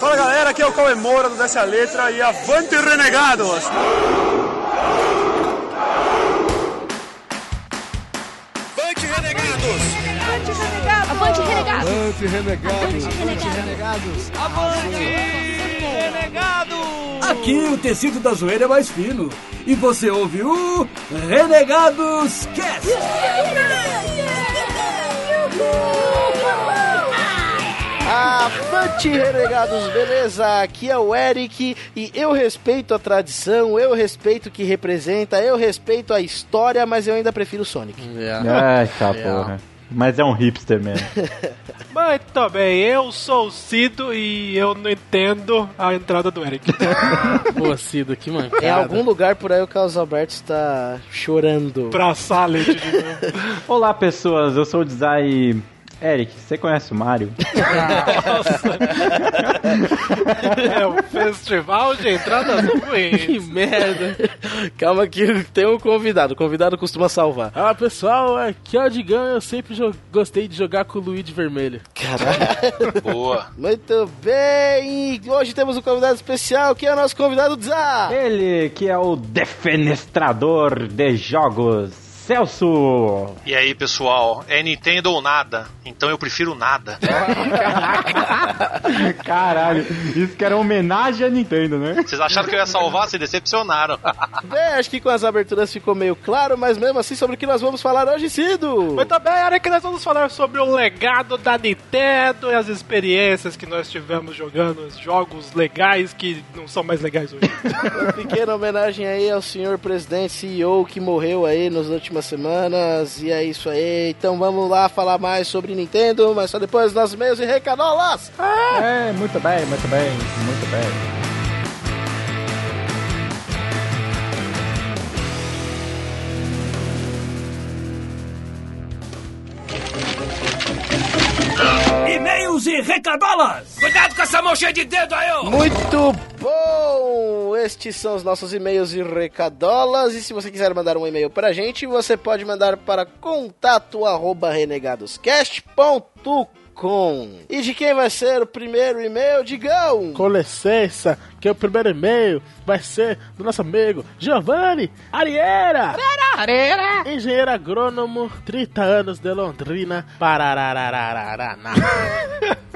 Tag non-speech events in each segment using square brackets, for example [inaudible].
Fala galera, aqui é o Cauê Moura do Desce a Letra e avante renegados! Avante renegados! Avante renegados! Avante renegados! Avante renegados! Avante renegados! Aqui o tecido da zoeira é mais fino. E você ouve o Renegados Cast! Avante renegados, beleza? Aqui é o Eric e eu respeito a tradição, eu respeito o que representa, eu respeito a história, mas eu ainda prefiro o Sonic. [laughs] Ai, tá porra. Mas é um hipster mesmo. [laughs] Muito bem, eu sou o Cido e eu não entendo a entrada do Eric. [laughs] Pô, Cido, que mancada. Em algum lugar por aí o Carlos Alberto está chorando. pra Salad de novo. Olá, pessoas. Eu sou o Design. Eric, você conhece o Mario? [laughs] É o festival de entradas ruins. Que merda. Calma que tem um convidado, o convidado costuma salvar. Ah, pessoal, aqui é o Digão eu sempre gostei de jogar com o Luigi vermelho. Caralho. [laughs] Boa! Muito bem, hoje temos um convidado especial, que é o nosso convidado Zá. Ele que é o defenestrador de jogos, Celso! E aí, pessoal? É Nintendo ou nada? Então eu prefiro nada. [laughs] Caralho, isso que era homenagem a Nintendo, né? Vocês acharam que eu ia salvar? Se decepcionaram. Bem, [laughs] acho que com as aberturas ficou meio claro, mas mesmo assim sobre o que nós vamos falar hoje, Cido. Muito bem, Eric, nós vamos falar sobre o legado da Nintendo e as experiências que nós tivemos jogando os jogos legais que não são mais legais hoje. Uma [laughs] pequena homenagem aí ao senhor presidente CEO que morreu aí nas últimas semanas. E é isso aí. Então vamos lá falar mais sobre Nintendo, mas só depois nossos meios e recadolas. É, muito bem, muito bem, muito bem. E-mails e recadolas! Cuidado com essa mão cheia de dedo aí, ó! Muito bom! Estes são os nossos e-mails e recadolas. E se você quiser mandar um e-mail pra gente, você pode mandar para contato arroba renegadoscast.com. E de quem vai ser o primeiro e-mail, Digão? Com licença, que o primeiro e-mail vai ser do nosso amigo Giovanni Arieira. Arieira! Engenheiro agrônomo, 30 anos de Londrina, Parararararaná.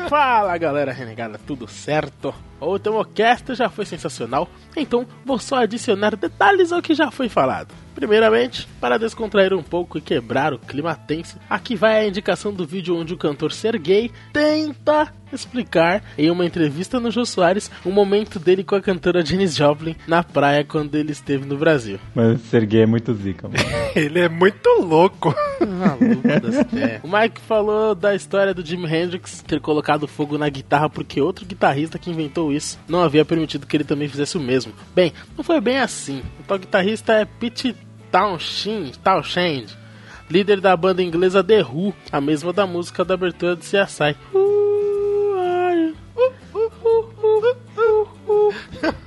Fala galera renegada, tudo certo? O cast já foi sensacional, então vou só adicionar detalhes ao que já foi falado. Primeiramente, para descontrair um pouco e quebrar o clima tenso, aqui vai a indicação do vídeo onde o cantor Sergei tenta explicar em uma entrevista no Jô Soares o momento dele com a cantora Janis Joplin na praia quando ele esteve no Brasil. Mas o Serguei é muito zica, mano. [laughs] Ele é muito louco. Maluco das pés. O Mike falou da história do Jimi Hendrix ter colocado fogo na guitarra porque outro guitarrista que inventou isso não havia permitido que ele também fizesse o mesmo. Bem, não foi bem assim. O tal guitarrista é Pete Townshend, Townshend líder da banda inglesa The Who, a mesma da música da abertura de CSI. Who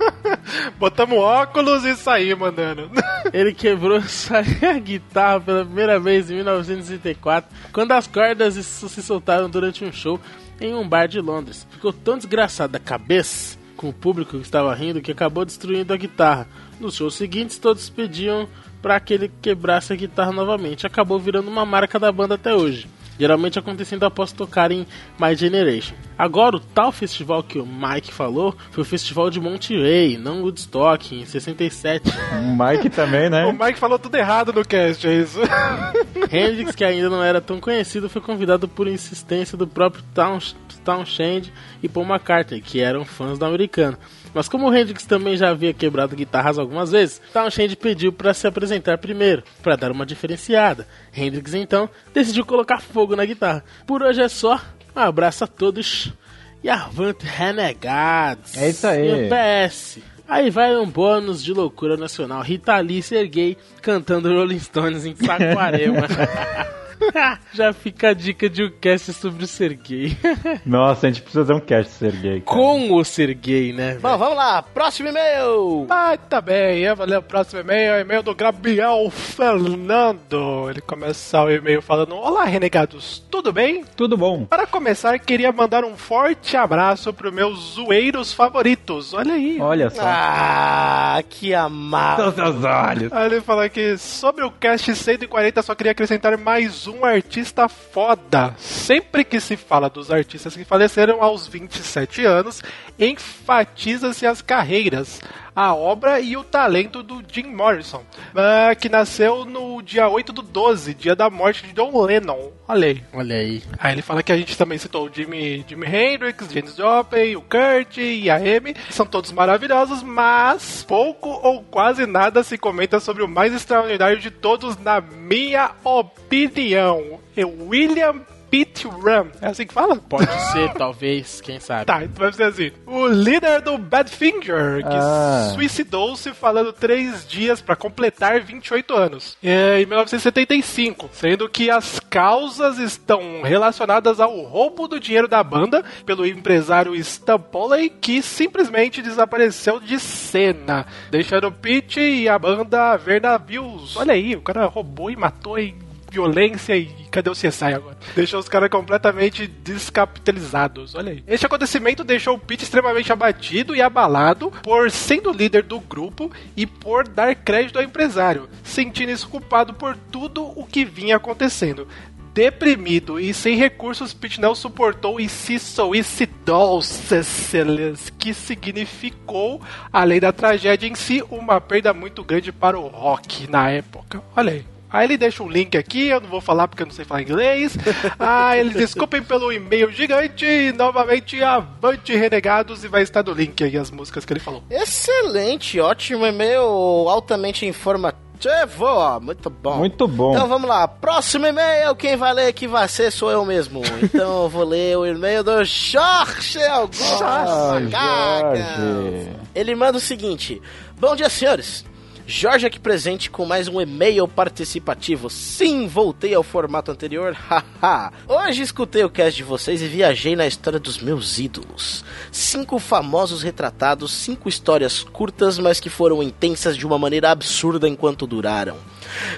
[laughs] Botamos óculos e saímos mandando. [laughs] Ele quebrou [laughs] a guitarra pela primeira vez em 1964, quando as cordas se se soltaram durante um show em um bar de Londres. Ficou tão desgraçado da cabeça com o público que estava rindo que acabou destruindo a guitarra. Nos shows seguintes, todos pediam para que ele quebrasse a guitarra novamente. Acabou virando uma marca da banda até hoje. Geralmente acontecendo após tocar em My Generation. Agora, o tal festival que o Mike falou foi o festival de Monterey, não Woodstock, em 67. O Mike também, [laughs] O né? Mike falou tudo errado no cast, é isso. [laughs] Hendrix, que ainda não era tão conhecido, foi convidado por insistência do próprio Townsh- Townshend e Paul McCartney, que eram fãs do americano. Mas como o Hendrix também já havia quebrado guitarras algumas vezes, Townshend pediu para se apresentar primeiro, para dar uma diferenciada. Hendrix então decidiu colocar fogo na guitarra. Por hoje é só, um abraço a todos e avante renegados. É isso aí. E PS. Aí vai um bônus de loucura nacional. Rita Lee Sergei cantando Rolling Stones em [laughs] Saquarema. [laughs] [laughs] Já fica a dica de um cast sobre o ser gay. [laughs] Nossa, a gente precisa fazer um cast ser gay. cara. Com o ser gay, né? Bom, vamos lá, próximo e-mail. Ah, tá bem, eu vou ler o próximo e-mail, é o e-mail do Gabriel Fernando. Ele começa o e-mail falando: Olá, renegados, tudo bem? Tudo bom. Para começar, queria mandar um forte abraço pro meus zoeiros favoritos. Olha aí. Olha só. Ah, que amado. Seus olhos. Aí ele fala que sobre o cast 140 só queria acrescentar mais um artista foda. Sempre que se fala dos artistas que faleceram aos 27 anos, enfatiza-se as carreiras, a obra e o talento do Jim Morrison, ah, que nasceu no dia 8 do 12, dia da morte de John Lennon. Olha aí. Olha aí. Aí ele fala que a gente também citou o Jimi, Jimi Hendrix, James Joplin, o Kurt e a Amy. São todos maravilhosos, mas pouco ou quase nada se comenta sobre o mais extraordinário de todos, na minha opinião. É William Pete Ram. É assim que fala? Pode ser, talvez, quem sabe. Tá, então vai ser assim. O líder do Badfinger, que Ah. suicidou-se falando três dias pra completar 28 anos, é, em 1975, sendo que as causas estão relacionadas ao roubo do dinheiro da banda pelo empresário Stan Polley, que simplesmente desapareceu de cena, deixando Pete e a banda ver navios. Olha aí, o cara roubou e matou e violência e cadê o CSI agora? Deixou os caras completamente descapitalizados. Olha aí. Este acontecimento deixou o Pete extremamente abatido e abalado por sendo líder do grupo e por dar crédito ao empresário, sentindo-se culpado por tudo o que vinha acontecendo. Deprimido e sem recursos, Pete não suportou e se suicidou, Ceceles, que significou, além da tragédia em si, uma perda muito grande para o rock na época. Olha aí. Aí ele deixa um link aqui, eu não vou falar porque eu não sei falar inglês. [laughs] Ah, eles desculpem pelo e-mail gigante. E, novamente, avante renegados e vai estar no link aí as músicas que ele falou. Excelente, ótimo e-mail, altamente informativo. ó, Muito bom. Muito bom. Então vamos lá, próximo e-mail, quem vai ler que vai ser sou eu mesmo. Então eu vou ler o e-mail do Jorge Augusto. Jorge. Ele manda o seguinte: Bom dia, senhores. Jorge aqui presente com mais um e-mail participativo. Sim, voltei ao formato anterior. [laughs] Haha. Hoje escutei o cast de vocês e viajei na história dos meus ídolos. Cinco famosos retratados, cinco histórias curtas, mas que foram intensas de uma maneira absurda enquanto duraram.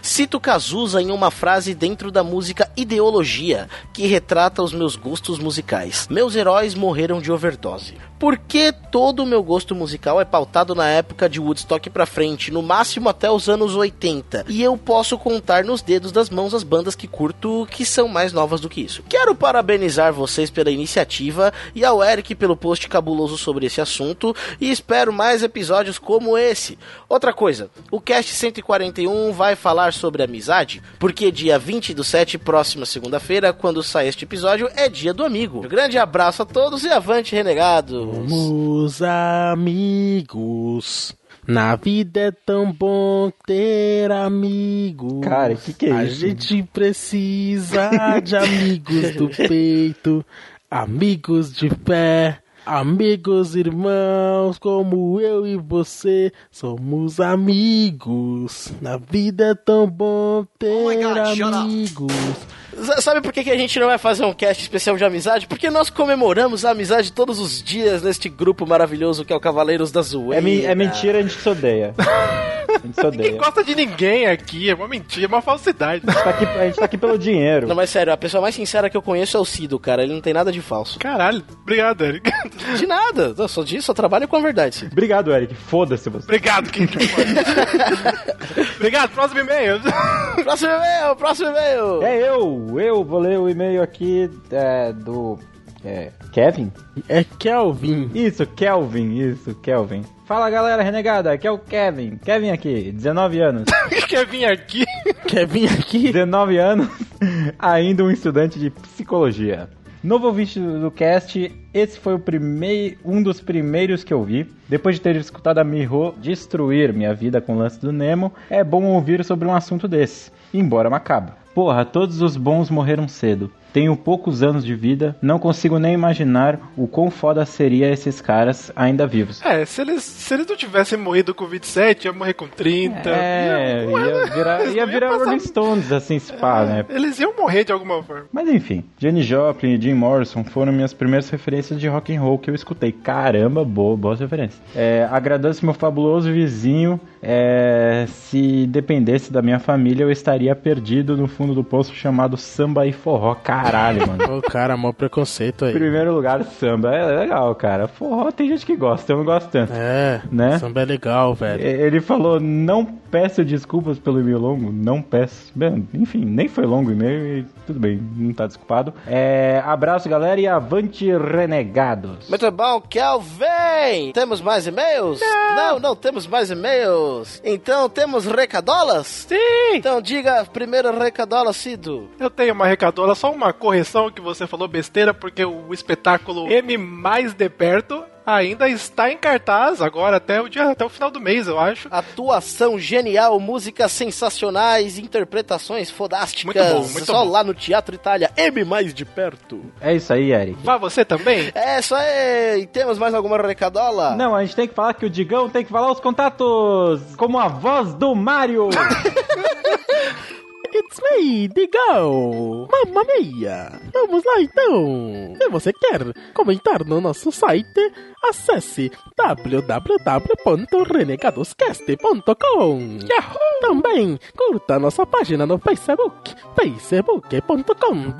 Cito Cazuza em uma frase dentro da música Ideologia, que retrata os meus gostos musicais. Meus heróis morreram de overdose. Porque todo o meu gosto musical é pautado na época de Woodstock pra frente, no máximo até os anos 80. E eu posso contar nos dedos das mãos as bandas que curto que são mais novas do que isso. Quero parabenizar vocês pela iniciativa e ao Eric pelo post cabuloso sobre esse assunto e espero mais episódios como esse. Outra coisa, o cast 141 vai falar sobre amizade, porque dia 20 do 7, próxima segunda-feira, quando sai este episódio, é dia do amigo. Um grande abraço a todos e avante, renegados! Somos amigos. Na vida é tão bom ter amigos. Cara, que que é A isso? gente precisa de amigos do [laughs] peito, amigos de pé, amigos irmãos como eu e você. Somos amigos. Na vida é tão bom ter Oh God, amigos. Sabe por que, que a gente não vai fazer um cast especial de amizade? Porque nós comemoramos a amizade todos os dias neste grupo maravilhoso que é o Cavaleiros da Zoeira. É, mi- é mentira, a gente se odeia. A gente se [laughs] Ninguém odeia. gosta de ninguém aqui, é uma mentira, é uma falsidade. A gente tá aqui, a gente tá aqui pelo dinheiro. Não, mas sério, a pessoa mais sincera que eu conheço é o Cido, cara. Ele não tem nada de falso. Caralho, obrigado, Eric. De nada. Eu só disso, só trabalho com a verdade, Cido. Obrigado, Eric. Foda-se você. Obrigado, quem que. [laughs] Obrigado, próximo e-mail. Próximo e-mail, próximo e-mail. É eu, eu vou ler o e-mail aqui é, do é, Kevin. É Kelvin. Isso, Kelvin, isso, Kelvin. Fala galera renegada, aqui é o Kevin. Kevin aqui, 19 anos. [laughs] Vir aqui? Vir aqui? 19 anos, [laughs] ainda um estudante de psicologia. Novo ouvinte do cast esse foi o primeiro, um dos primeiros que eu vi. Depois de ter escutado a Miho destruir minha vida com o lance do Nemo, é bom ouvir sobre um assunto desse, embora macabro. Porra, todos os bons morreram cedo. Tenho poucos anos de vida, não consigo nem imaginar o quão foda seria esses caras ainda vivos. É, se eles, se eles não tivessem morrido com 27, ia morrer com 30. É, ia, ia virar, [laughs] ia virar passar- Rolling Stones, assim, se pá, né? Eles iam morrer de alguma forma. Mas enfim, Jenny Joplin e Jim Morrison foram minhas primeiras referências de rock and roll que eu escutei. Caramba, boa, boas referências. É, agradeço meu fabuloso vizinho. é, se dependesse da minha família, eu estaria perdido no fundo do poço chamado Samba e Forró. Caralho, mano. Ô, cara, mó preconceito Em aí. primeiro lugar, samba. É legal, cara. Forró tem gente que gosta, eu não gosto tanto. É, Né? samba é legal, velho. Ele falou, não peço desculpas pelo e-mail longo, não peço. Bem, enfim, nem foi longo o e-mail e tudo bem, não tá desculpado. É, abraço, galera, e avante renegados. Muito bom, Kelvin! Temos mais e-mails? Não. não, temos mais e-mails. Então temos recadolas? Sim! Então diga primeiro recadola, Cido. Eu tenho uma recadola, só uma correção que você falou besteira, porque o espetáculo M mais de perto ainda está em cartaz agora até o dia até o final do mês, eu acho. Atuação genial, músicas sensacionais, interpretações fodásticas. Muito bom, muito Só bom. lá no Teatro Itália, M mais de perto. É isso aí, Eric. Vá você também? É isso aí. E temos mais alguma recadola? Não, a gente tem que falar que o Digão tem que falar os contatos, como a voz do Mario. [laughs] It's me, Digão! Mamma mia! Vamos lá então! Se você quer comentar no nosso site, acesse www.renegadoscast.com Também curta nossa página no Facebook, facebook.com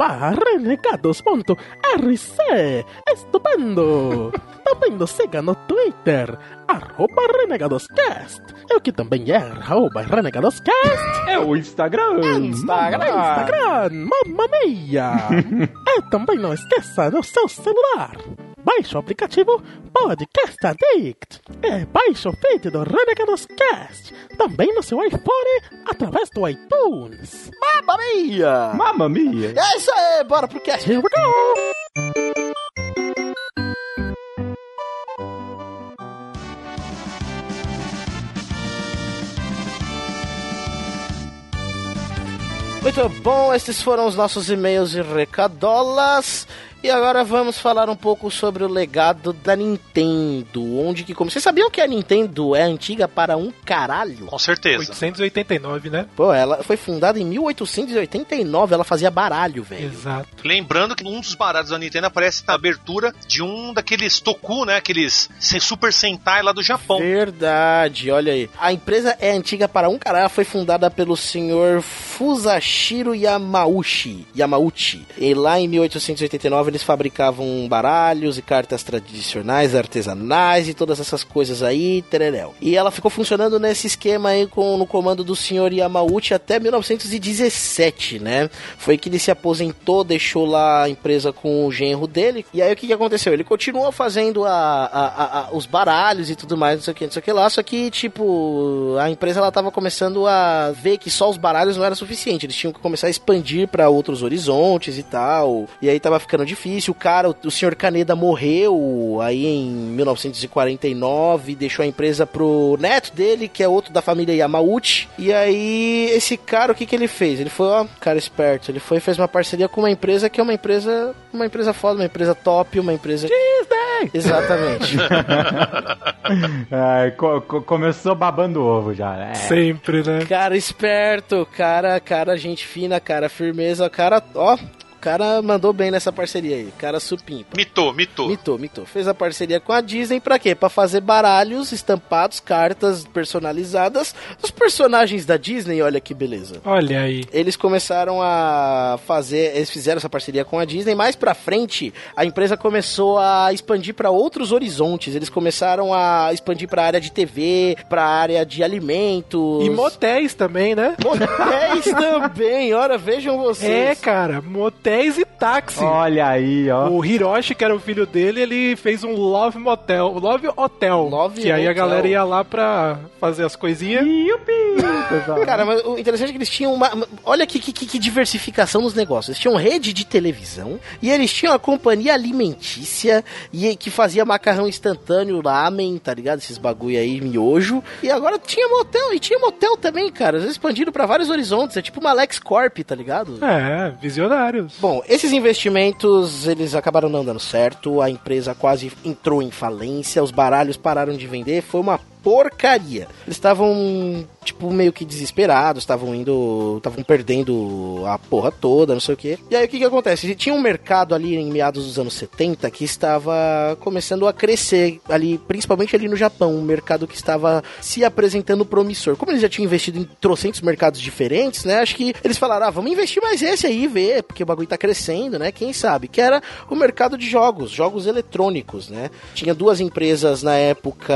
renegados.rc Estupendo! [laughs] Também nos siga no Twitter, arroba renegadoscast. Eu que também é arroba renegadoscast. É o Instagram. Instagram. Instagram, mamma mia! e [laughs] também não esqueça no seu celular. Baixe o aplicativo Podcast Addict. E baixe o feed do Renegados Cast. Também no seu iPhone, através do iTunes. Mamma mia! Mamma mia. É isso aí, bora pro cast. Here we go! Muito bom, esses foram os nossos e-mails e recadolas. E agora vamos falar um pouco sobre o legado da Nintendo. Onde que como Vocês sabiam que a Nintendo é antiga para um caralho? Com certeza. 889, né? Pô, ela foi fundada em 1889, ela fazia baralho, velho. Exato. Lembrando que um dos baralhos da Nintendo aparece na abertura de um daqueles Toku, né? Aqueles Super Sentai lá do Japão. Verdade, olha aí. A empresa é antiga para um caralho, ela foi fundada pelo senhor Fusashiro Yamauchi. Yamauchi. E lá em 1889 eles fabricavam baralhos e cartas tradicionais, artesanais e todas essas coisas aí, tereréu. E ela ficou funcionando nesse esquema aí com, no comando do senhor Yamauchi até 1917, né? Foi que ele se aposentou, deixou lá a empresa com o genro dele. E aí o que, que aconteceu? Ele continuou fazendo a, a- a- os baralhos e tudo mais, não sei o que, não sei o que lá. Só que, tipo, a empresa ela tava começando a ver que só os baralhos não era suficiente. Eles tinham que começar a expandir para outros horizontes e tal. E aí tava ficando difícil. O cara, o, o senhor Caneda morreu aí em 1949, deixou a empresa pro neto dele, que é outro da família Yamauchi. E aí, esse cara, o que que ele fez? Ele foi, ó, cara esperto. Ele foi e fez uma parceria com uma empresa que é uma empresa, uma empresa foda, uma empresa top, uma empresa... Disney! Exatamente. Ai, [laughs] co- co- começou babando ovo já. É. Sempre, né? cara esperto, cara, cara, gente fina, cara, firmeza, cara, ó... O cara mandou bem nessa parceria aí, cara supimpa. Mitou, mitou. Mitou, mitou. Fez a parceria com a Disney pra quê? Pra fazer baralhos estampados, cartas personalizadas dos personagens da Disney, olha que beleza. Olha aí. Eles começaram a fazer, eles fizeram essa parceria com a Disney. Mais pra frente, a empresa começou a expandir pra outros horizontes. Eles começaram a expandir pra área de TV, pra área de alimentos. E motéis também, né? motéis [laughs] também. Ora, vejam vocês. É, cara, motéis Crazy Taxi. Olha aí, ó. O Hiroshi, que era o filho dele, ele fez um Love Motel, Love Hotel. Love que aí a galera ia lá pra fazer as coisinhas. Yupi. Cara, mas o interessante é que eles tinham uma. uma- Olha que, que, que diversificação nos negócios. Eles tinham rede de televisão e eles tinham a companhia alimentícia e que fazia macarrão instantâneo, lamen, tá ligado? Esses bagulho aí, miojo. E agora tinha motel, e tinha motel também, cara. Eles expandiram pra vários horizontes. É tipo uma Lex Corp, tá ligado? É, visionários. Bom, esses investimentos, eles acabaram não dando certo, a empresa quase entrou em falência, os baralhos pararam de vender, foi uma porcaria. Eles estavam, tipo, meio que desesperados, estavam indo, estavam perdendo a porra toda, não sei o quê. E aí o que que acontece? Tinha um mercado ali em meados dos anos 70 que estava começando a crescer ali, principalmente ali no Japão, um mercado que estava se apresentando promissor. Como eles já tinham investido em trocentos mercados diferentes, né? Acho que eles falaram, ah, vamos investir mais esse aí, ver, porque o bagulho tá crescendo, né? Quem sabe? Que era o mercado de jogos, jogos eletrônicos, né? Tinha duas empresas na época,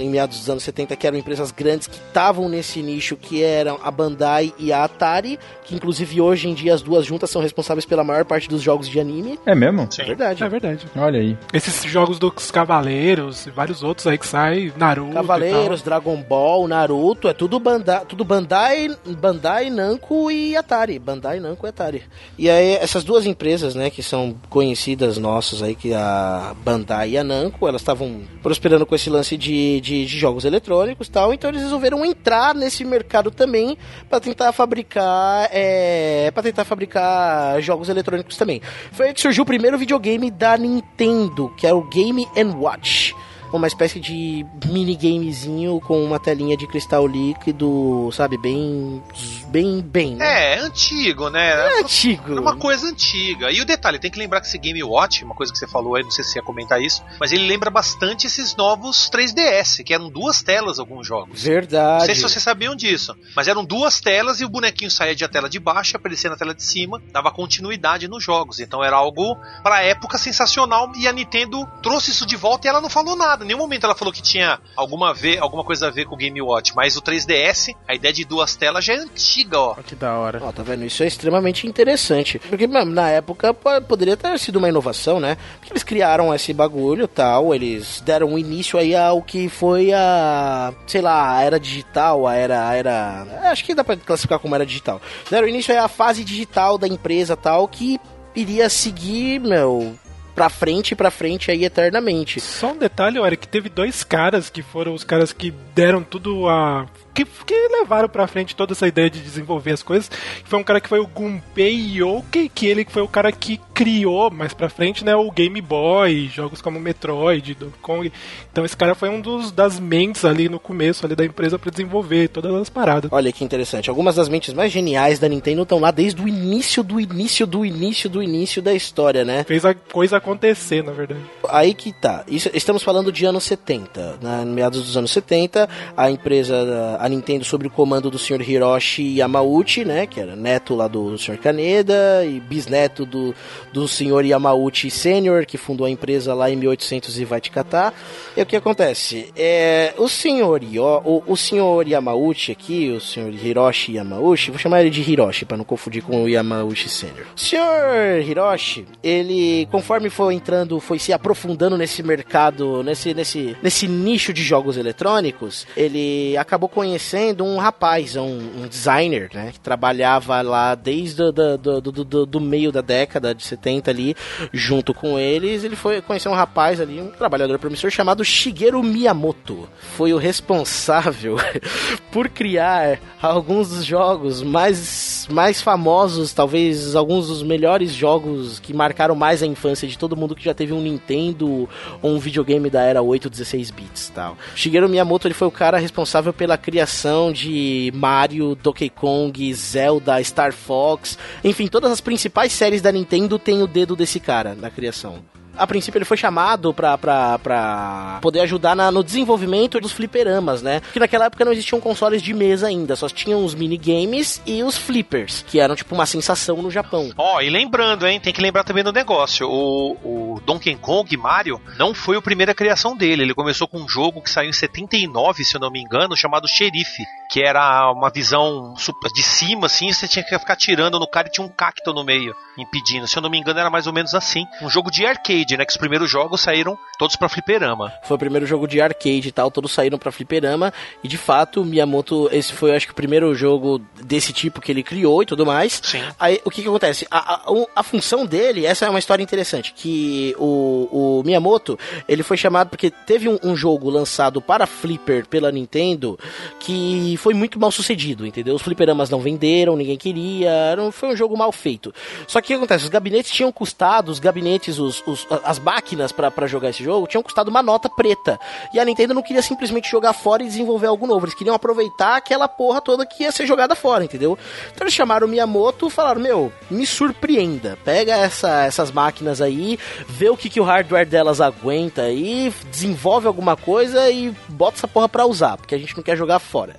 em meados dos anos 70, que eram empresas grandes que estavam nesse nicho, que eram a Bandai e a Atari, que inclusive hoje em dia as duas juntas são responsáveis pela maior parte dos jogos de anime. É mesmo? Sim. Verdade. É verdade. Olha aí. Esses jogos dos Cavaleiros e vários outros aí que saem, Naruto. Cavaleiros, Dragon Ball, Naruto, é tudo Bandai, tudo Bandai, Bandai, Namco e Atari. Bandai, Namco e Atari. E aí essas duas empresas, né, que são conhecidas nossas aí, que é a Bandai e a Namco, elas estavam prosperando com esse lance de, de, de jogos eletrônicos tal, então eles resolveram entrar nesse mercado também para tentar fabricar, é, para tentar fabricar jogos eletrônicos também. Foi aí que surgiu o primeiro videogame da Nintendo, que é o Game Watch uma espécie de minigamezinho com uma telinha de cristal líquido, sabe, bem bem bem. né? É, antigo, né? É antigo. É uma coisa antiga. E o detalhe, tem que lembrar que esse Game Watch, uma coisa que você falou aí, não sei se ia comentar isso, mas ele lembra bastante esses novos 3DS, que eram duas telas alguns jogos. Verdade. Não sei se vocês sabiam disso, mas eram duas telas e o bonequinho saía de a tela de baixo, aparecia na tela de cima, dava continuidade nos jogos. Então era algo pra época sensacional e a Nintendo trouxe isso de volta e ela não falou nada. Em nenhum momento ela falou que tinha alguma, ver, alguma coisa a ver com o Game Watch, mas o 3DS, a ideia de duas telas já é antiga, ó. Que da hora. Ó, tá vendo? Isso é extremamente interessante. Porque, mano, na época po- poderia ter sido uma inovação, né? Porque eles criaram esse bagulho e tal, eles deram início aí ao que foi a, sei lá, a era digital, a era, a era, acho que dá pra classificar como era digital. Deram início aí à fase digital da empresa tal, que iria seguir, meu, pra frente, pra frente aí eternamente. Só um detalhe, olha, que teve dois caras que foram os caras que deram tudo a. Que, que levaram pra frente toda essa ideia de desenvolver as coisas. Foi um cara que foi o Gunpei Yoke, que ele foi o cara que criou mais pra frente, né, o Game Boy, jogos como Metroid, Donkey Kong. Então esse cara foi um dos das mentes ali no começo ali da empresa pra desenvolver todas as paradas. Olha que interessante. Algumas das mentes mais geniais da Nintendo estão lá desde o início do início do início do início da história, né? Fez a coisa acontecer, na verdade. Aí que tá. Isso- estamos falando de anos 70. Na meados dos anos 70, a empresa, a Nintendo, sob o comando do Sr. Hiroshi Yamauchi, né? Que era neto lá do Sr. Kaneda e bisneto do, do Sr. Yamauchi Sênior, que fundou a empresa lá em 1800 e vai te catar. E o que acontece? É, o Sr. O, o Sr. Yamauchi aqui, o Sr. Hiroshi Yamauchi, vou chamar ele de Hiroshi para não confundir com o Yamauchi Sênior. O Sr. Hiroshi, ele, conforme foi entrando, foi se aprofundando nesse mercado, nesse, nesse, nesse nicho de jogos eletrônicos, ele acabou conhecendo um rapaz, um, um designer, né, que trabalhava lá desde o do, do, do, do- do meio da década de 70 ali, junto com eles, ele foi conhecer um rapaz ali, um trabalhador promissor chamado Shigeru Miyamoto. Foi o responsável [laughs] por criar alguns dos jogos mais, mais famosos, talvez alguns dos melhores jogos que marcaram mais a infância de todo mundo que já teve um Nintendo ou um videogame da era 8, 16 bits tal. Shigeru Miyamoto ele foi o cara responsável pela criação de Mario, Donkey Kong, Zelda, Star Fox, enfim, todas as principais séries da Nintendo tem o dedo desse cara na criação. A princípio ele foi chamado pra, pra, pra poder ajudar na- no desenvolvimento dos fliperamas, né? Porque naquela época não existiam consoles de mesa ainda, só tinham os minigames e os flippers, que eram tipo uma sensação no Japão. Ó, e lembrando, hein, tem que lembrar também do negócio. O, o Donkey Kong Mario não foi a primeira criação dele. Ele começou com um jogo que saiu em 79, se eu não me engano, chamado Xerife. que era uma visão de cima, assim, você tinha que ficar tirando no cara e tinha um cacto no meio, impedindo. Se eu não me engano, era mais ou menos assim. Um jogo de arcade, né? Que os primeiros jogos saíram todos pra fliperama. Foi o primeiro jogo de arcade e tal, todos saíram pra fliperama. E de fato, Miyamoto, esse foi, acho que, o primeiro jogo desse tipo que ele criou e tudo mais. Sim. Aí, o que que acontece? A, a, a função dele, essa é uma história interessante, que o, o Miyamoto, ele foi chamado porque teve um, um jogo lançado para Flipper pela Nintendo que foi muito mal sucedido, entendeu? Os fliperamas não venderam, ninguém queria, um- foi um jogo mal feito. Só que o que acontece? Os gabinetes tinham custado, os gabinetes, os, os- as máquinas pra jogar esse jogo, tinham custado uma nota preta. E a Nintendo não queria simplesmente jogar fora e desenvolver algo novo, eles queriam aproveitar aquela porra toda que ia ser jogada fora, entendeu? Então eles chamaram o Miyamoto e falaram: Meu, me surpreenda, pega essa- essas máquinas aí, vê o que, que o hardware delas aguenta aí, desenvolve alguma coisa e bota essa porra pra usar, porque a gente não quer jogar fora.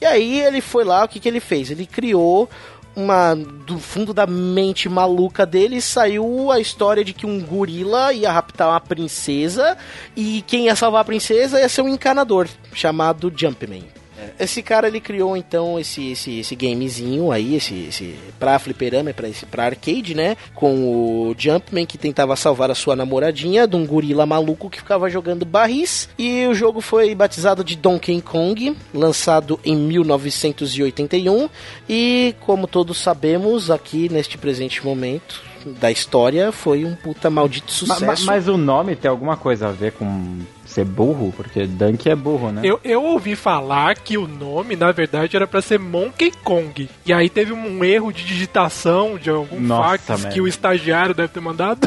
E aí ele foi lá, o que, que ele fez? Ele criou uma. Do fundo da mente maluca dele saiu a história de que um gorila ia raptar uma princesa e quem ia salvar a princesa ia ser um encanador chamado Jumpman. Esse cara ele criou então esse, esse, esse gamezinho aí, esse, esse pra fliperama, pra, esse, pra arcade, né? Com o Jumpman que tentava salvar a sua namoradinha de um gorila maluco que ficava jogando barris. E o jogo foi batizado de Donkey Kong, lançado em 1981. E como todos sabemos, aqui neste presente momento da história, foi um puta maldito Ma- sucesso. ma- mas o nome tem alguma coisa a ver com ser burro? Porque Dunk é burro, né? Eu, eu ouvi falar que o nome, na verdade, era pra ser Monkey Kong. E aí teve um erro de digitação de algum Nossa, fax merda. que o estagiário deve ter mandado.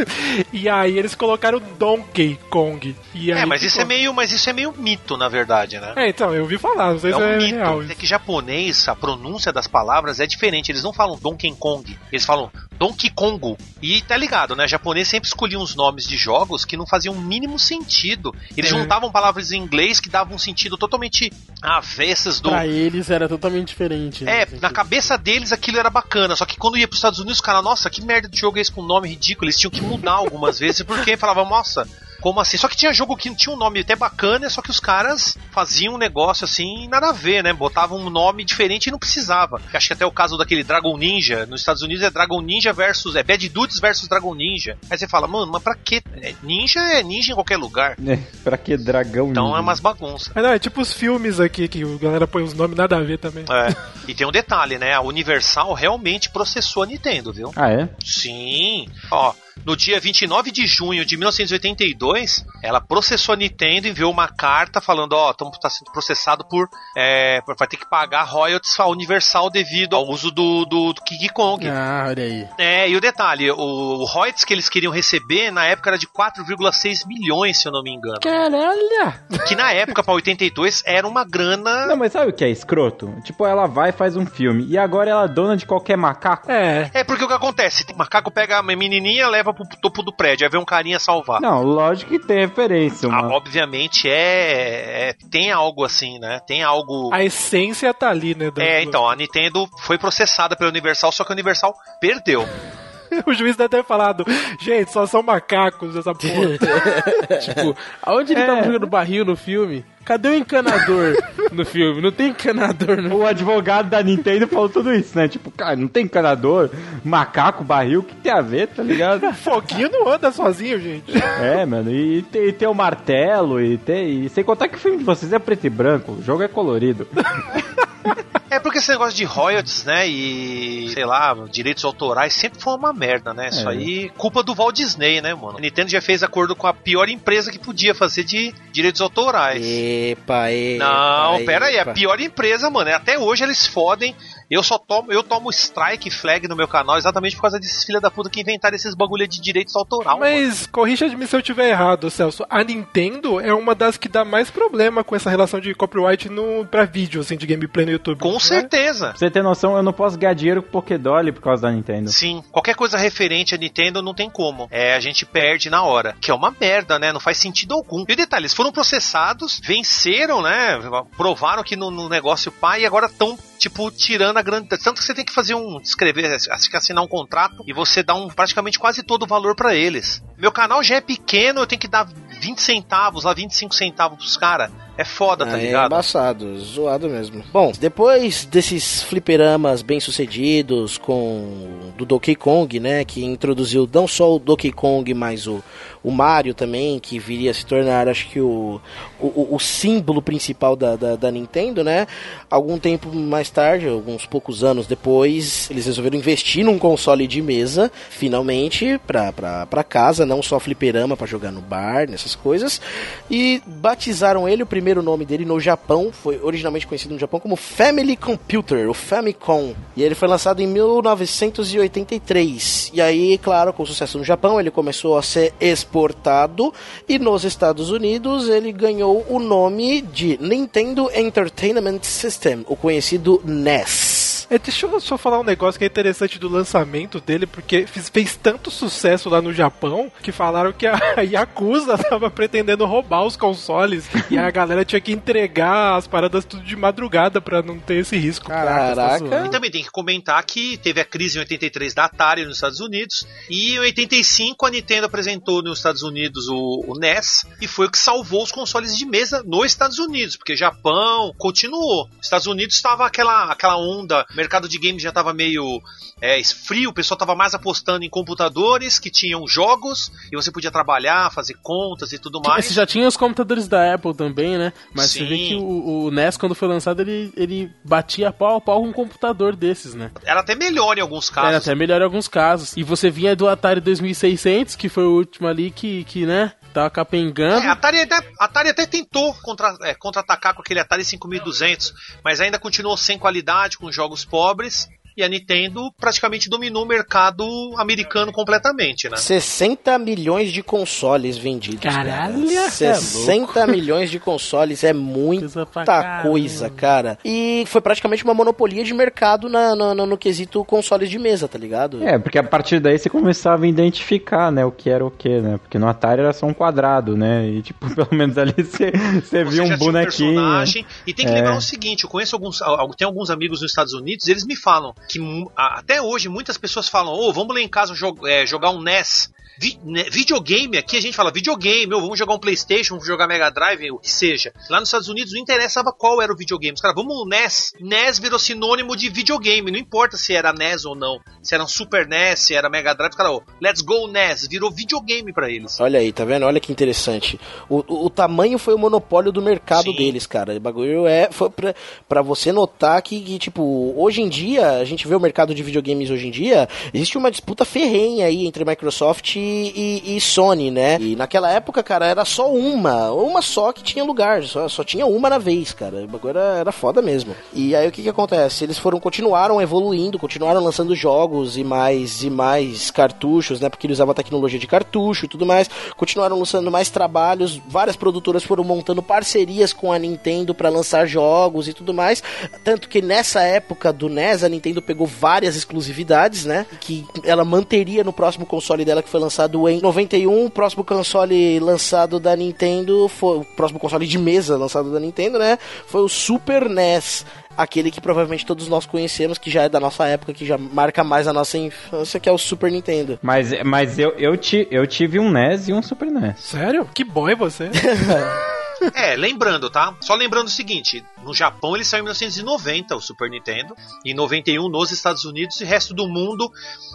[laughs] e aí eles colocaram Donkey Kong. E aí É, mas ficou- isso é meio, mas isso é meio mito, na verdade, né? É, então, eu ouvi falar, não sei É se um é mito. real. É que japonês, a pronúncia das palavras é diferente. Eles não falam Donkey Kong, eles falam Donkey Kongo. E tá ligado, né? japonês sempre escolhia uns nomes de jogos que não faziam o mínimo sentido. Eles É. juntavam palavras em inglês que davam um sentido totalmente avessas do. Pra eles era totalmente diferente. né, É, na cabeça deles aquilo era bacana, só que quando ia pros Estados Unidos, os caras, nossa, que merda de jogo é esse com nome ridículo? Eles tinham que mudar algumas vezes, porque falavam, nossa, como assim? Só que tinha jogo que tinha um nome até bacana, só que os caras faziam um negócio assim, nada a ver, né? Botavam um nome diferente e não precisava. Acho que até o caso daquele Dragon Ninja, nos Estados Unidos é Dragon Ninja versus, é Bad Dudes versus Dragon Ninja. Aí você fala, mano, mas pra quê? É, ninja é ninja em qualquer lugar. É, pra que dragão Então ninja? é umas bagunças. Mas não, é tipo os filmes aqui que a galera põe os nomes nada a ver também. É. [laughs] E tem um detalhe, né? A Universal realmente processou a Nintendo, viu? Ah, é? Sim. Ó, no dia 29 de junho de 1982, ela processou a Nintendo e enviou uma carta falando, ó, estamos tá sendo processado por é, vai ter que pagar royalties à Universal devido ao uso do, do, do King Kong. Ah, olha aí. É, e o detalhe, o, o royalties que eles queriam receber na época era de 4,6 milhões, se eu não me engano. Caralho! Que na época, pra 82, era uma grana. Não, mas sabe o que é escroto? Tipo, ela vai e faz um filme, e agora ela é dona de qualquer macaco? É. É porque o que acontece? O macaco pega a menininha, leva pro topo do prédio, aí vem um carinha salvar. Não, lógico que tem referência, Ah, obviamente é, é- Tem algo assim, né? Tem algo. A essência tá ali, né? das É, então, a Nintendo foi processada pela Universal, só que a Universal perdeu. [laughs] O juiz deve ter falado, gente, só são macacos essa porra. [laughs] tipo, aonde ele É. tava jogando barril no filme? Cadê o encanador [laughs] no filme? Não tem encanador no O advogado da Nintendo falou tudo isso, né? Tipo, cara, não tem encanador, macaco, barril, o que tem a ver, tá ligado? [laughs] Foguinho não anda sozinho, gente. É, mano, e tem, e tem o martelo, e tem. E sem contar que o filme de vocês é preto e branco, o jogo é colorido. [laughs] É porque esse negócio de royalties, né? E sei lá, direitos autorais sempre foi uma merda, né? Isso É. aí, culpa do Walt Disney, né, mano? A Nintendo já fez acordo com a pior empresa que podia fazer de direitos autorais. Epa, epa. Não, pera aí, a epa. pior empresa, mano. Até hoje eles fodem. Eu só tomo, eu tomo strike flag no meu canal exatamente por causa desses filha da puta que inventaram esses bagulho de direitos autoral. mano. Mas corrija-me se eu tiver errado, Celso. A Nintendo é uma das que dá mais problema com essa relação de copyright no, pra vídeo, assim, de gameplay no YouTube. Com né? certeza. Pra você ter noção, eu não posso ganhar dinheiro com Pokédolly por causa da Nintendo. Sim, qualquer coisa referente a Nintendo não tem como. É, a gente perde na hora. Que é uma merda, né? Não faz sentido algum. E o detalhe, eles foram processados, venceram, né? Provaram que no, no negócio pai e agora estão, tipo, tirando a grande. Tanto que você tem que fazer um. escrever, assinar um contrato e você dá um praticamente quase todo o valor pra eles. Meu canal já é pequeno, eu tenho que dar 20 centavos, lá 25 centavos pros caras. É foda, tá É ligado? embaçado, zoado mesmo. Bom, depois desses fliperamas bem sucedidos com do Donkey Kong, né, que introduziu não só o Donkey Kong, mas o, o Mario também, que viria a se tornar, acho que o, o, o símbolo principal da, da, da Nintendo, né? Algum tempo mais tarde, alguns poucos anos depois, eles resolveram investir num console de mesa, finalmente, pra, pra, pra casa, não só fliperama pra jogar no bar, nessas coisas, e batizaram ele, o primeiro nome dele no Japão, foi originalmente conhecido no Japão como Family Computer, o Famicom, e ele foi lançado em 1983, e aí, claro, com sucesso no Japão, ele começou a ser exportado, e nos Estados Unidos ele ganhou o nome de Nintendo Entertainment System, o conhecido NES. É, deixa eu só falar um negócio que é interessante do lançamento dele, porque fez, fez tanto sucesso lá no Japão que falaram que a [laughs] Yakuza tava pretendendo roubar os consoles e a galera tinha que entregar as paradas tudo de madrugada pra não ter esse risco. Caraca. tá. E também tem que comentar que teve a crise em 83 da Atari nos Estados Unidos e em 85 a Nintendo apresentou nos Estados Unidos o, o NES e foi o que salvou os consoles de mesa nos Estados Unidos, porque Japão continuou. Estados Unidos estava aquela, aquela onda, mercado de games já estava meio é, frio, o pessoal estava mais apostando em computadores que tinham jogos e você podia trabalhar, fazer contas e tudo mais. Você já tinha os computadores da Apple também, né? Mas você vê Sim. que o, o NES, quando foi lançado, ele, ele batia pau a pau com um computador desses, né? Era até melhor em alguns casos. Era até melhor em alguns casos. E você vinha do Atari 2600, que foi o último ali que, que né, tava capengando. É, a Atari até, Atari até tentou contra, é, contra-atacar com aquele Atari 5200, mas ainda continuou sem qualidade, com jogos pobres. E a Nintendo praticamente dominou o mercado americano completamente, né? 60 milhões de consoles vendidos. Caralho, cara. é 60 milhões de consoles é muita coisa, cara. E foi praticamente uma monopolia de mercado na, na- no, no quesito consoles de mesa, tá ligado? É, porque a partir daí você começava a identificar, né, o que era o que, né? Porque no Atari era só um quadrado, né? E, tipo, [laughs] pelo menos ali você, você um bonequinho. personagem. E tem que É. lembrar o seguinte: eu conheço alguns. al- Tem alguns amigos nos Estados Unidos, eles me falam que até hoje muitas pessoas falam: Ô, vamos lá em casa é, jogar um NES. Vi- né, videogame, aqui a gente fala videogame, ou vamos jogar um Playstation, vamos jogar Mega Drive, o que seja. Lá nos Estados Unidos não interessava qual era o videogame. Os caras, vamos no NES. NES virou sinônimo de videogame, não importa se era NES ou não. Se era um Super NES, se era Mega Drive, os caras, ô, let's go NES, virou videogame pra eles. Olha aí, tá vendo? Olha que interessante. O, o, o tamanho foi o monopólio do mercado Sim. deles, cara. O bagulho é. Foi pra, pra você notar que, que, tipo, hoje em dia, a gente vê o mercado de videogames hoje em dia, existe uma disputa ferrenha aí entre Microsoft e, e- e Sony, né? E naquela época, cara, era só uma. Uma só que tinha lugar. Só, só tinha uma na vez, cara. Bagulho era, foda mesmo. E aí o que que acontece? Eles foram, continuaram evoluindo, continuaram lançando jogos e mais e mais cartuchos, né? Porque eles usavam a tecnologia de cartucho e tudo mais. Continuaram lançando mais trabalhos. Várias produtoras foram montando parcerias com a Nintendo para lançar jogos e tudo mais. Tanto que nessa época do NES, a Nintendo pegou várias exclusividades, né? Que ela manteria no próximo console dela, que foi lançado em 91. O próximo console lançado da Nintendo foi. O próximo console de mesa lançado da Nintendo, né? Foi o Super NES. Aquele que provavelmente todos nós conhecemos, que já é da nossa época, que já marca mais a nossa infância, que é o Super Nintendo. Mas, mas eu, eu, ti, eu tive um NES e um Super NES. Sério? Que boy você. [laughs] É, lembrando, tá? Só lembrando o seguinte: no Japão ele saiu em 1990, o Super Nintendo, em 91 nos Estados Unidos e resto do mundo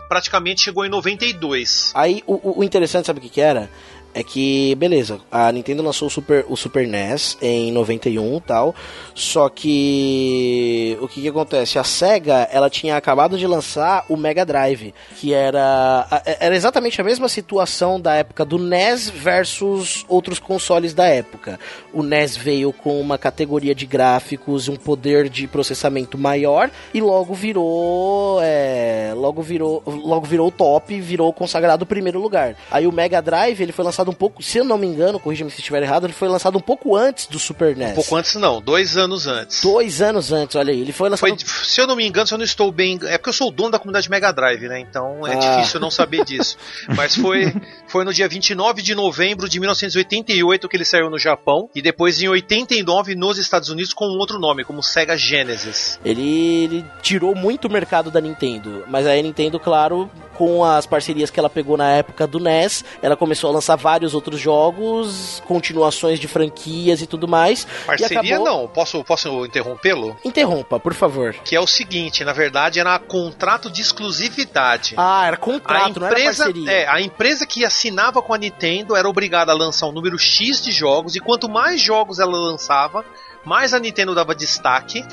praticamente chegou em 92. Aí o, o- o interessante, sabe o que, que era? É que, beleza, a Nintendo lançou o Super, o Super NES em 91 e tal. Só que. O que, que acontece? A SEGA ela tinha acabado de lançar o Mega Drive, que era. a- Era exatamente a mesma situação da época do NES versus outros consoles da época. O NES veio com uma categoria de gráficos e um poder de processamento maior e logo virou. é, logo virou. Logo virou top, virou consagrado primeiro lugar. Aí o Mega Drive ele foi lançado um pouco, se eu não me engano, corrija-me se estiver errado, ele foi lançado um pouco antes do Super NES. Um pouco antes, não, dois anos antes. Dois anos antes, olha aí. Ele foi lançado. Foi, se eu não me engano, se eu não estou bem. É porque eu sou o dono da comunidade Mega Drive, né? Então é Ah. difícil eu não saber [laughs] disso. Mas foi, foi no dia 29 de novembro de 1988 que ele saiu no Japão. E depois em 89 nos Estados Unidos com um outro nome, como Sega Genesis. Ele, ele tirou muito o mercado da Nintendo. Mas aí a Nintendo, claro, com as parcerias que ela pegou na época do NES, ela começou a lançar vários vários outros jogos, continuações de franquias e tudo mais. Parceria acabou... não, posso, posso interrompê-lo? Interrompa, por favor. Que é o seguinte, na verdade era contrato de exclusividade. Ah, era contrato, a não era empresa, parceria. é, a empresa que assinava com a Nintendo era obrigada a lançar um número X de jogos e quanto mais jogos ela lançava, mais a Nintendo dava destaque,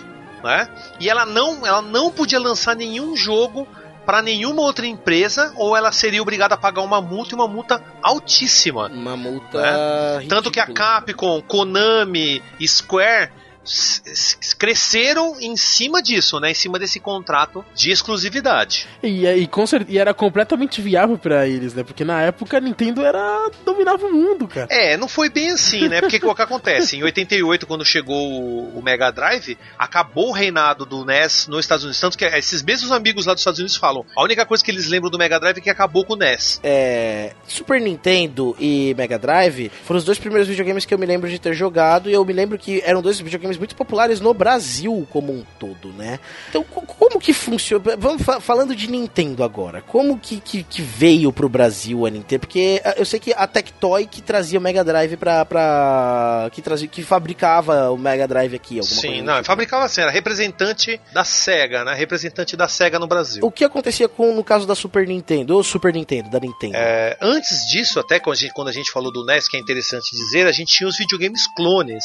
né? E ela não, ela não podia lançar nenhum jogo para nenhuma outra empresa ou ela seria obrigada a pagar uma multa e uma multa altíssima. Uma multa. Né? Tanto que a. Capcom, Konami, Square cresceram em cima disso, né? Em cima desse contrato de exclusividade. E, e, e era completamente viável pra eles, né? Porque na época a Nintendo era dominava o mundo, cara. É, não foi bem assim, né? Porque o que acontece? Em 88, quando chegou o, o Mega Drive, acabou o reinado do NES nos Estados Unidos. Tanto que esses mesmos amigos lá dos Estados Unidos falam: a única coisa que eles lembram do Mega Drive é que acabou com o NES. É, Super Nintendo e Mega Drive foram os dois primeiros videogames que eu me lembro de ter jogado e eu me lembro que eram dois videogames muito populares no Brasil como um todo, né? Então, co- como que funciona? Vamos fa- falando de Nintendo agora. Como que, que, que veio pro Brasil a Nintendo? Porque ah, eu sei que a Tectoy que trazia o Mega Drive pra. pra que, trazia, que fabricava o Mega Drive aqui, alguma Sim, coisa. não, tipo. fabricava assim, era representante da SEGA, né? Representante da SEGA no Brasil. O que acontecia com no caso da Super Nintendo, ou Super Nintendo, da Nintendo? É, antes disso, até quando a, gente, quando a gente falou do NES, que é interessante dizer, a gente tinha os videogames clones.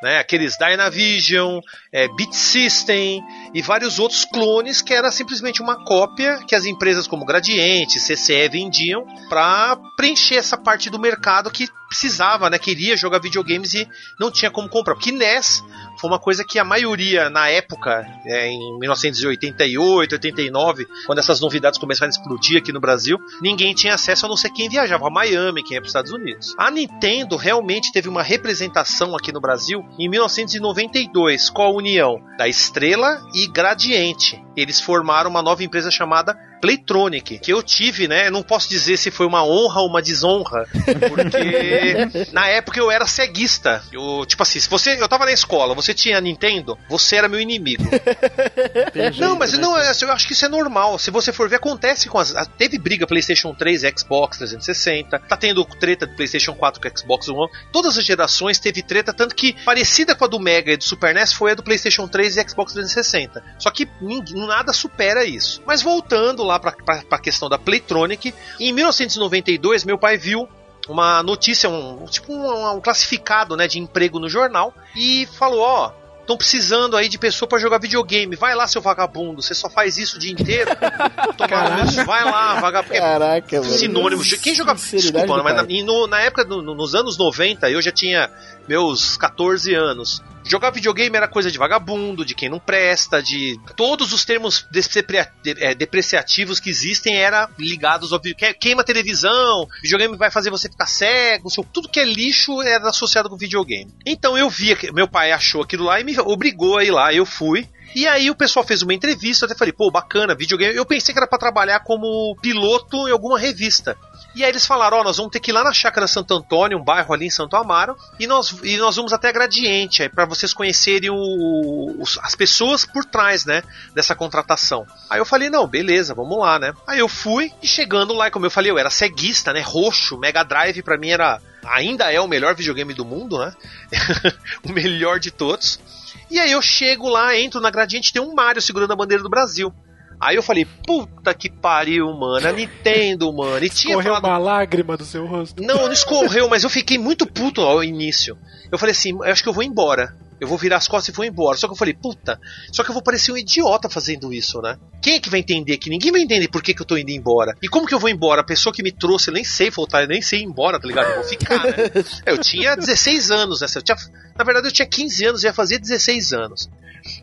Né, aqueles Dynavision, é, Beat System e vários outros clones que era simplesmente uma cópia que as empresas como Gradiente, CCE vendiam para preencher essa parte do mercado que precisava, né, queria jogar videogames e não tinha como comprar. Porque NES foi uma coisa que a maioria na época, é, em 1988, 89, quando essas novidades começaram a explodir aqui no Brasil, ninguém tinha acesso a não ser quem viajava a Miami, quem ia para os Estados Unidos. A Nintendo realmente teve uma representação aqui no Brasil em 1992 com a união da Estrela e Gradiente. Eles formaram uma nova empresa chamada Playtronic, que eu tive, né? Eu não posso dizer se foi uma honra ou uma desonra, porque [laughs] na época eu era ceguista. Eu, tipo assim, se você, eu tava na escola, você tinha Nintendo, você era meu inimigo. [laughs] Não, mas né? não, é- eu acho que isso é normal. Se você for ver, acontece com as. Teve briga PlayStation 3 e Xbox 360. Tá tendo treta do PlayStation 4 com Xbox One. Todas as gerações teve treta, tanto que parecida com a do Mega e do Super NES foi a do PlayStation 3 e Xbox 360. Só que ninguém- nada supera isso. Mas voltando lá pra, pra, pra questão da Playtronic, em 1992 meu pai viu uma notícia, um tipo um, um classificado né, de emprego no jornal e falou: Ó, estão precisando aí de pessoa pra jogar videogame. Vai lá, seu vagabundo, você só faz isso o dia inteiro. [laughs] Tomar no- vai lá, vagabundo. É Caraca, mano. sinônimo. Quem jogava. Sinceridade Desculpa, do mas na, e no- na época, no- nos anos 90, eu já tinha meus 14 anos. Jogar videogame era coisa de vagabundo, de quem não presta, de. Todos os termos é, depreciativos que existem era ligados ao vídeo. Queima televisão, videogame vai fazer você ficar cego, tudo que é lixo era associado com videogame. Então eu via que meu pai achou aquilo lá e me obrigou a ir lá, eu fui. E aí o pessoal fez uma entrevista, eu até falei, pô, bacana, videogame. Eu pensei que era pra trabalhar como piloto em alguma revista. E aí eles falaram, ó, nós vamos ter que ir lá na Chácara Santo Antônio, um bairro ali em Santo Amaro, e nós, e nós vamos até Gradiente, aí para vocês conhecerem o- as pessoas por trás, né, dessa contratação. Aí eu falei, não, beleza, vamos lá, né. Aí eu fui, e chegando lá, como eu falei, eu era ceguista, né, roxo, Mega Drive pra mim era, ainda é o melhor videogame do mundo, né, [laughs] o melhor de todos. E aí eu chego lá, entro na Gradiente, tem um Mario segurando a bandeira do Brasil. Aí eu falei, puta que pariu, mano, a Nintendo, mano. E tinha Correu falado uma lágrima do seu rosto. não, não escorreu, mas eu fiquei muito puto ao início. Eu falei assim, eu acho que eu vou embora. Eu vou virar as costas e vou embora. Só que eu falei, puta, só que eu vou parecer um idiota fazendo isso, né? Quem é que vai entender que ninguém vai entender por que, que eu tô indo embora? E como que eu vou embora? A pessoa que me trouxe, eu nem sei voltar, eu nem sei ir embora, tá ligado? Eu vou ficar, né? Eu tinha 16 anos, né? Eu tinha, na verdade, eu tinha 15 anos, ia fazer 16 anos.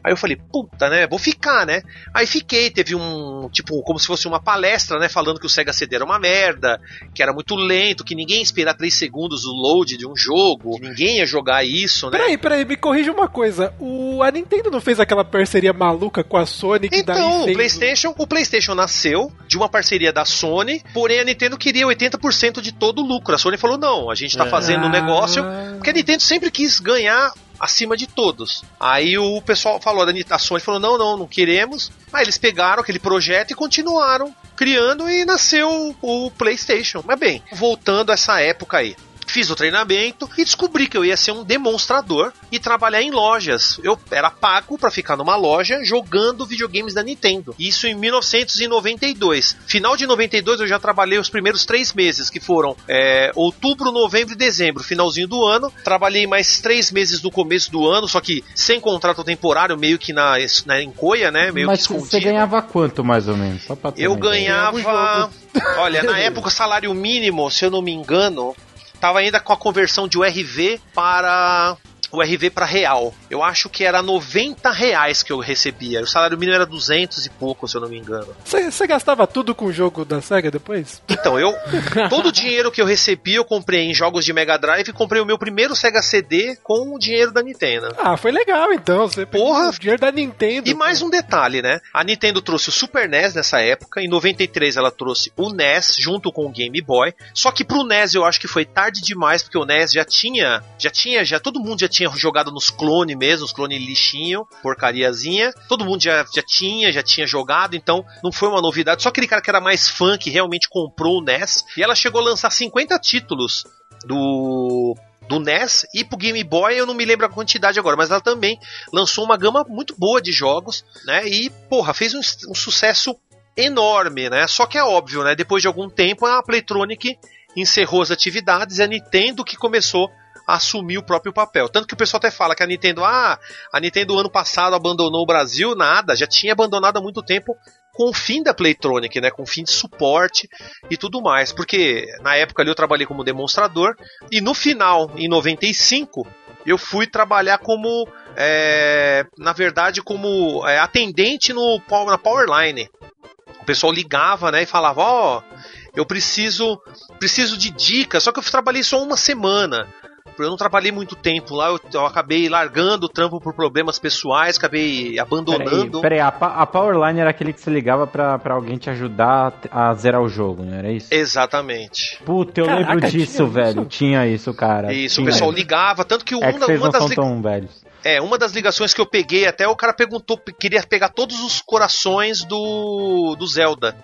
Aí eu falei, puta, né? Vou ficar, né? Aí fiquei, teve um, tipo, como se fosse uma palestra, né? Falando que o Sega CD era uma merda, que era muito lento, que ninguém ia esperar 3 segundos o load de um jogo, que ninguém ia jogar isso, né? Peraí, peraí, me corrija uma coisa. O, a Nintendo não fez aquela parceria maluca com a Sony que Então, o fez PlayStation, o PlayStation nasceu de uma parceria da Sony, porém a Nintendo queria 80% de todo o lucro. A Sony falou: "Não, a gente tá É. fazendo um negócio porque a Nintendo sempre quis ganhar acima de todos. Aí o pessoal falou, a Sony falou: "Não, não, não queremos". Aí eles pegaram aquele projeto e continuaram criando e nasceu o PlayStation. Mas bem, voltando a essa época aí. Fiz o treinamento e descobri que eu ia ser um demonstrador e trabalhar em lojas. Eu era pago para ficar numa loja jogando videogames da Nintendo. Isso em 1992. Final de 92 eu já trabalhei os primeiros três meses, que foram é, outubro, novembro e dezembro, finalzinho do ano. Trabalhei mais três meses no começo do ano, só que sem contrato temporário, meio que na, na encoia, né? Meio Mas que você ganhava quanto mais ou menos? Só pra ter Eu ganhava. Olha, na época o salário mínimo, se eu não me engano, tava ainda com a conversão de URV para. O RV para real. Eu acho que era 90 reais que eu recebia. O salário mínimo era 200 e pouco, se eu não me engano. Você gastava tudo com o jogo da SEGA depois? Então, eu. [laughs] Todo o dinheiro que eu recebi, eu comprei em jogos de Mega Drive e comprei o meu primeiro Sega CD com o dinheiro da Nintendo. Ah, foi legal então. Você Porra. o dinheiro da Nintendo. E mais um detalhe, né? A Nintendo trouxe o Super NES nessa época, em 93 ela trouxe o NES junto com o Game Boy. Só que pro NES eu acho que foi tarde demais, porque o NES já tinha, já tinha, já todo mundo já tinha jogado nos clones mesmo, os clones lixinho, porcariazinha. Todo mundo já, já tinha, já tinha jogado, então não foi uma novidade. Só aquele cara que era mais fã que realmente comprou o NES. E ela chegou a lançar 50 títulos do do NES e pro Game Boy, eu não me lembro a quantidade agora, mas ela também lançou uma gama muito boa de jogos, né? E, porra, fez um, um sucesso enorme, né? Só que é óbvio, né? Depois de algum tempo, a Playtronic encerrou as atividades e a Nintendo que começou assumir o próprio papel. Tanto que o pessoal até fala que a Nintendo, ah, a Nintendo ano passado abandonou o Brasil, nada, já tinha abandonado há muito tempo com o fim da Playtronic, né, com o fim de suporte e tudo mais, porque na época ali eu trabalhei como demonstrador e no final, em 95, eu fui trabalhar como, é, na verdade, como é, atendente no na Powerline. O pessoal ligava, né, e falava, ó, eu preciso, preciso de dicas, só que eu trabalhei só uma semana. Eu não trabalhei muito tempo lá, eu, eu acabei largando o trampo por problemas pessoais, acabei Peraí, abandonando. peraí, a, pa- a Powerline era aquele que você ligava pra, pra alguém te ajudar a, a zerar o jogo, não era isso? Exatamente. Puta, eu Caraca, lembro tinha disso, isso? velho. Tinha isso, cara. Isso, o Tinha. pessoal ligava, tanto que É uma, que vocês uma não das são tão velhos. É, uma das ligações que eu peguei, até o cara perguntou, queria pegar todos os corações do, do Zelda.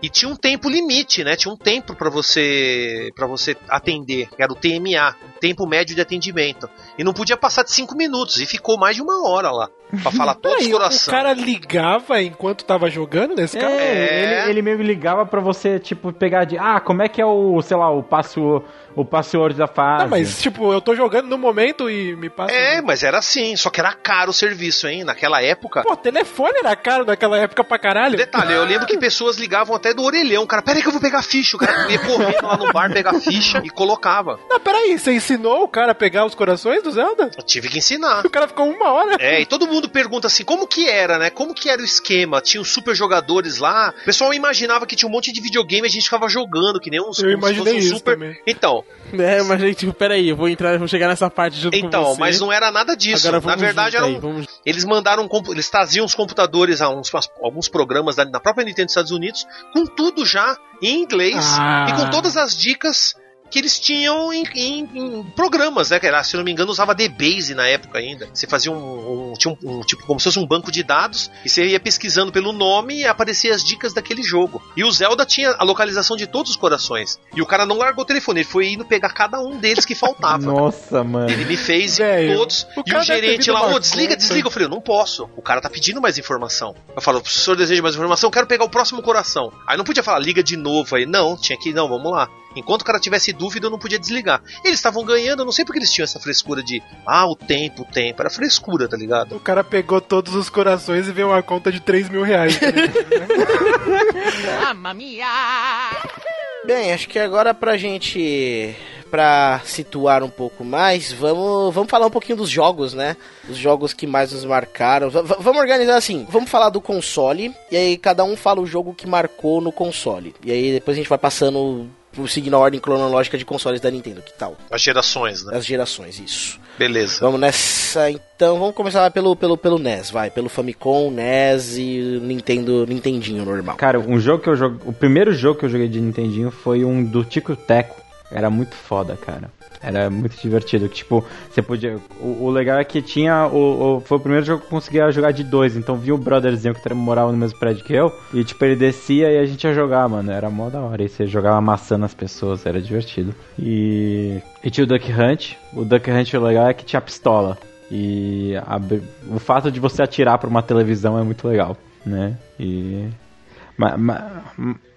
E tinha um tempo limite, né? Tinha um tempo pra você para você atender, que era o TMA, tempo médio de atendimento. E não podia passar de 5 minutos, e ficou mais de uma hora lá, pra falar [laughs] todos os Peraí, o corações. cara ligava enquanto tava jogando nesse cara? É, É. Ele, ele meio ligava pra você, tipo, pegar de. Ah, como é que é o, sei lá, o passo. O password da fase. Não, mas tipo, eu tô jogando no momento e me passa. É, mas era assim, só que era caro o serviço, hein? Naquela época. Pô, telefone era caro naquela época pra caralho. Detalhe, eu lembro que pessoas ligavam até do orelhão. Cara, peraí que eu vou pegar ficha. O cara ia correndo lá no bar, pegar ficha e colocava. Não, peraí, você ensinou o cara a pegar os corações do Zelda? Eu tive que ensinar. O cara ficou uma hora. É, e todo mundo pergunta assim, como que era, né? Como que era o esquema? Tinha os super jogadores lá. O pessoal imaginava que tinha um monte de videogame e a gente ficava jogando, que nem uns, Eu imaginei fosse um isso super. também. Então, [laughs] É, mas gente, tipo, peraí, eu vou entrar, eu vou chegar nessa parte junto com então, você. mas não era nada disso. Agora Na verdade, um, aí, vamos... eles mandaram, eles traziam os computadores a uns, alguns programas da, na própria Nintendo dos Estados Unidos, com tudo já em inglês Ah. e com todas as dicas que eles tinham em, em- em programas, né? Que era, se eu não me engano, usava DBase na época ainda. Você fazia um, um- tinha um, um tipo como se fosse um banco de dados e você ia pesquisando pelo nome e aparecia as dicas daquele jogo. E o Zelda tinha a localização de todos os corações. E o cara não largou o telefone, ele foi indo pegar cada um deles que faltava. [laughs] Nossa, mano. Ele me fez Velho, todos. o E o gerente lá, ô, desliga, conta. desliga. Eu falei, eu não posso. O cara tá pedindo mais informação. Eu falo, o senhor deseja mais informação, eu quero pegar o próximo coração. Aí não podia falar, liga de novo aí. Não, tinha que, não, vamos lá. Enquanto o cara tivesse dúvida, eu não podia desligar. Eles estavam ganhando, eu não sei porque eles tinham essa frescura de, ah, o tempo, o tempo. Era frescura, tá ligado? O cara pegou todos os corações e veio uma conta de 3 mil reais. [laughs] Mamma mia! Bem, acho que agora pra gente. Pra situar um pouco mais, vamos, vamos falar um pouquinho dos jogos, né? Os jogos que mais nos marcaram. V- v- vamos organizar assim: vamos falar do console, e aí cada um fala o jogo que marcou no console. E aí depois a gente vai passando, seguindo a ordem cronológica de consoles da Nintendo, que tal? As gerações, né? As gerações, isso. Beleza. Vamos nessa, então, vamos começar pelo, pelo, pelo NES, vai. Pelo Famicom, NES e Nintendo, Nintendinho normal. Cara, um jogo que eu joguei. O primeiro jogo que eu joguei de Nintendinho foi um do Tico Teco. Era muito foda, cara. Era muito divertido. Tipo, você podia. O, o legal é que tinha. O, o- foi o primeiro jogo que eu conseguia jogar de dois. Então vinha o brotherzinho que morava no mesmo prédio que eu. E tipo, ele descia e a gente ia jogar, mano. Era mó da hora. E você jogava amassando as pessoas, era divertido. E. E tinha o Duck Hunt. O Duck Hunt o legal é que tinha pistola. E a- o fato de você atirar pra uma televisão é muito legal, né? E. Ma- ma-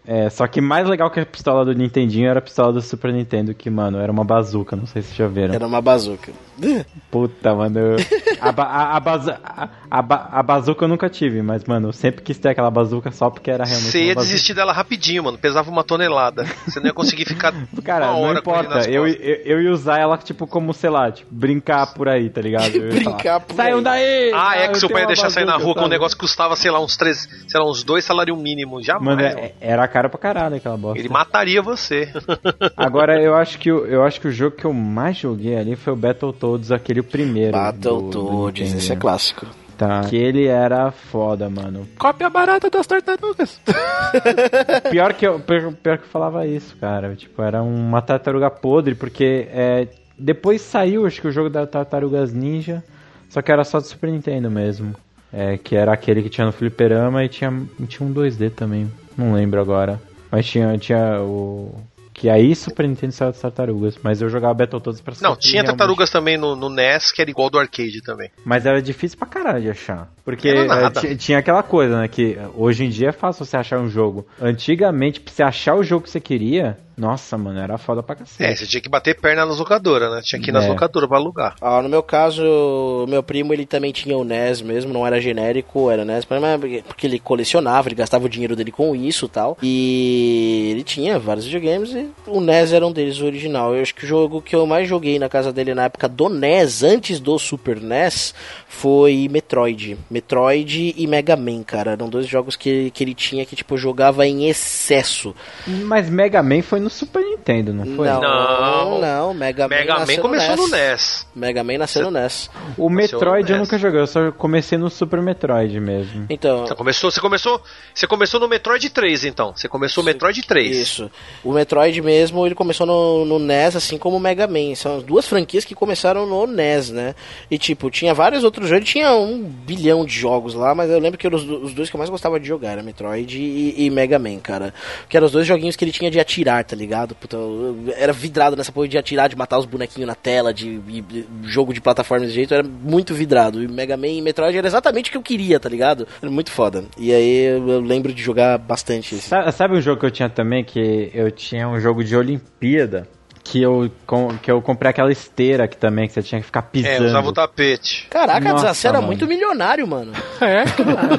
é, só que mais legal que a pistola do Nintendinho era a pistola do Super Nintendo, que, mano, era uma bazuca, não sei se vocês já viram. Era uma bazuca. [laughs] Puta, mano. eu- A, ba- a, a, bazu- a, a ba- a bazuca eu nunca tive, mas, mano, eu sempre quis ter aquela bazuca só porque era realmente Você ia bazuca. desistir dela rapidinho, mano. Pesava uma tonelada. Você não ia conseguir ficar [laughs] Cara, uma não importa, eu, eu, eu ia usar ela, tipo, como, sei lá, tipo, brincar por aí, tá ligado? Brincar por Saiam aí." daí! Ah, é que seu pai ia deixar sair na bazuca, rua com um negócio que custava, sei lá, uns três, sei lá, uns dois salários mínimos. Jamais. Mano, mano. é- era caro pra caralho aquela bosta. Ele mataria você. [laughs] Agora, eu acho, que, o- eu acho que o jogo que eu mais joguei ali foi o Battletoads, aquele primeiro. Battletoads, esse é clássico. Tá. Que ele era foda, mano. Cópia barata das tartarugas. [laughs] Pior que eu, pior, pior que eu falava isso, cara. Tipo, era uma tartaruga podre, porque é, depois saiu, acho que o jogo da Tartarugas Ninja, só que era só do Super Nintendo mesmo. É, que era aquele que tinha no fliperama e tinha, tinha um 2D também. Não lembro agora. Mas tinha, tinha o. Que aí Super Nintendo saiu das tartarugas. Mas eu jogava Battletoads pra Não, tinha realmente- tartarugas também no, no NES, que era igual do arcade também. Mas era difícil pra caralho de achar. Porque eh, tinha aquela coisa, né? Que hoje em dia é fácil você achar um jogo. Antigamente, pra você achar o jogo que você queria, nossa, mano, era foda pra É, cacete. você tinha que bater perna nas locadoras, né? Tinha que ir nas É. locadoras pra alugar. Ah, no meu caso, meu primo ele também tinha o NES mesmo, não era genérico, era NES, mas porque- ele colecionava, ele gastava o dinheiro dele com isso e tal. E ele tinha vários videogames e o NES era um deles, o original. Eu acho que o jogo que eu mais joguei na casa dele na época do NES, antes do Super NES, foi Metroid. Metroid e Mega Man, cara. Eram dois jogos que, que ele tinha que, tipo, jogava em excesso. Mas Mega Man foi no Super Nintendo, não foi? Não, Não. não, Mega Man Mega Man nasceu começou no NES. Mega Man nasceu no NES. O Metroid eu NES. nunca joguei, eu só comecei no Super Metroid mesmo. Então, Você começou, você começou, você começou no Metroid 3, então. Você começou no Metroid 3. Isso. O Metroid mesmo, ele começou no, no NES, assim como o Mega Man. São as duas franquias que começaram no NES, né? E, tipo, tinha vários outros jogos. Tinha um bilhão de jogos lá, mas eu lembro que os, os dois que eu mais gostava de jogar. Era Metroid e, e Mega Man, cara. Que eram os dois joguinhos que ele tinha de atirar, tá ligado? Puta, eu era vidrado nessa porra de atirar, de matar os bonequinhos na tela, de, de- de jogo de plataforma desse jeito. Eu era muito vidrado. E Mega Man e Metroid era exatamente o que eu queria, tá ligado? Era muito foda. E aí eu, lembro de jogar bastante esse. Sa- Sabe um jogo que eu tinha também? Que eu tinha um jogo de Olimpíada. Que eu, com- que eu comprei aquela esteira que também, que você tinha que ficar É, pisando. usava o tapete. Caraca, Nossa, você era mano. muito milionário, mano. [laughs] É.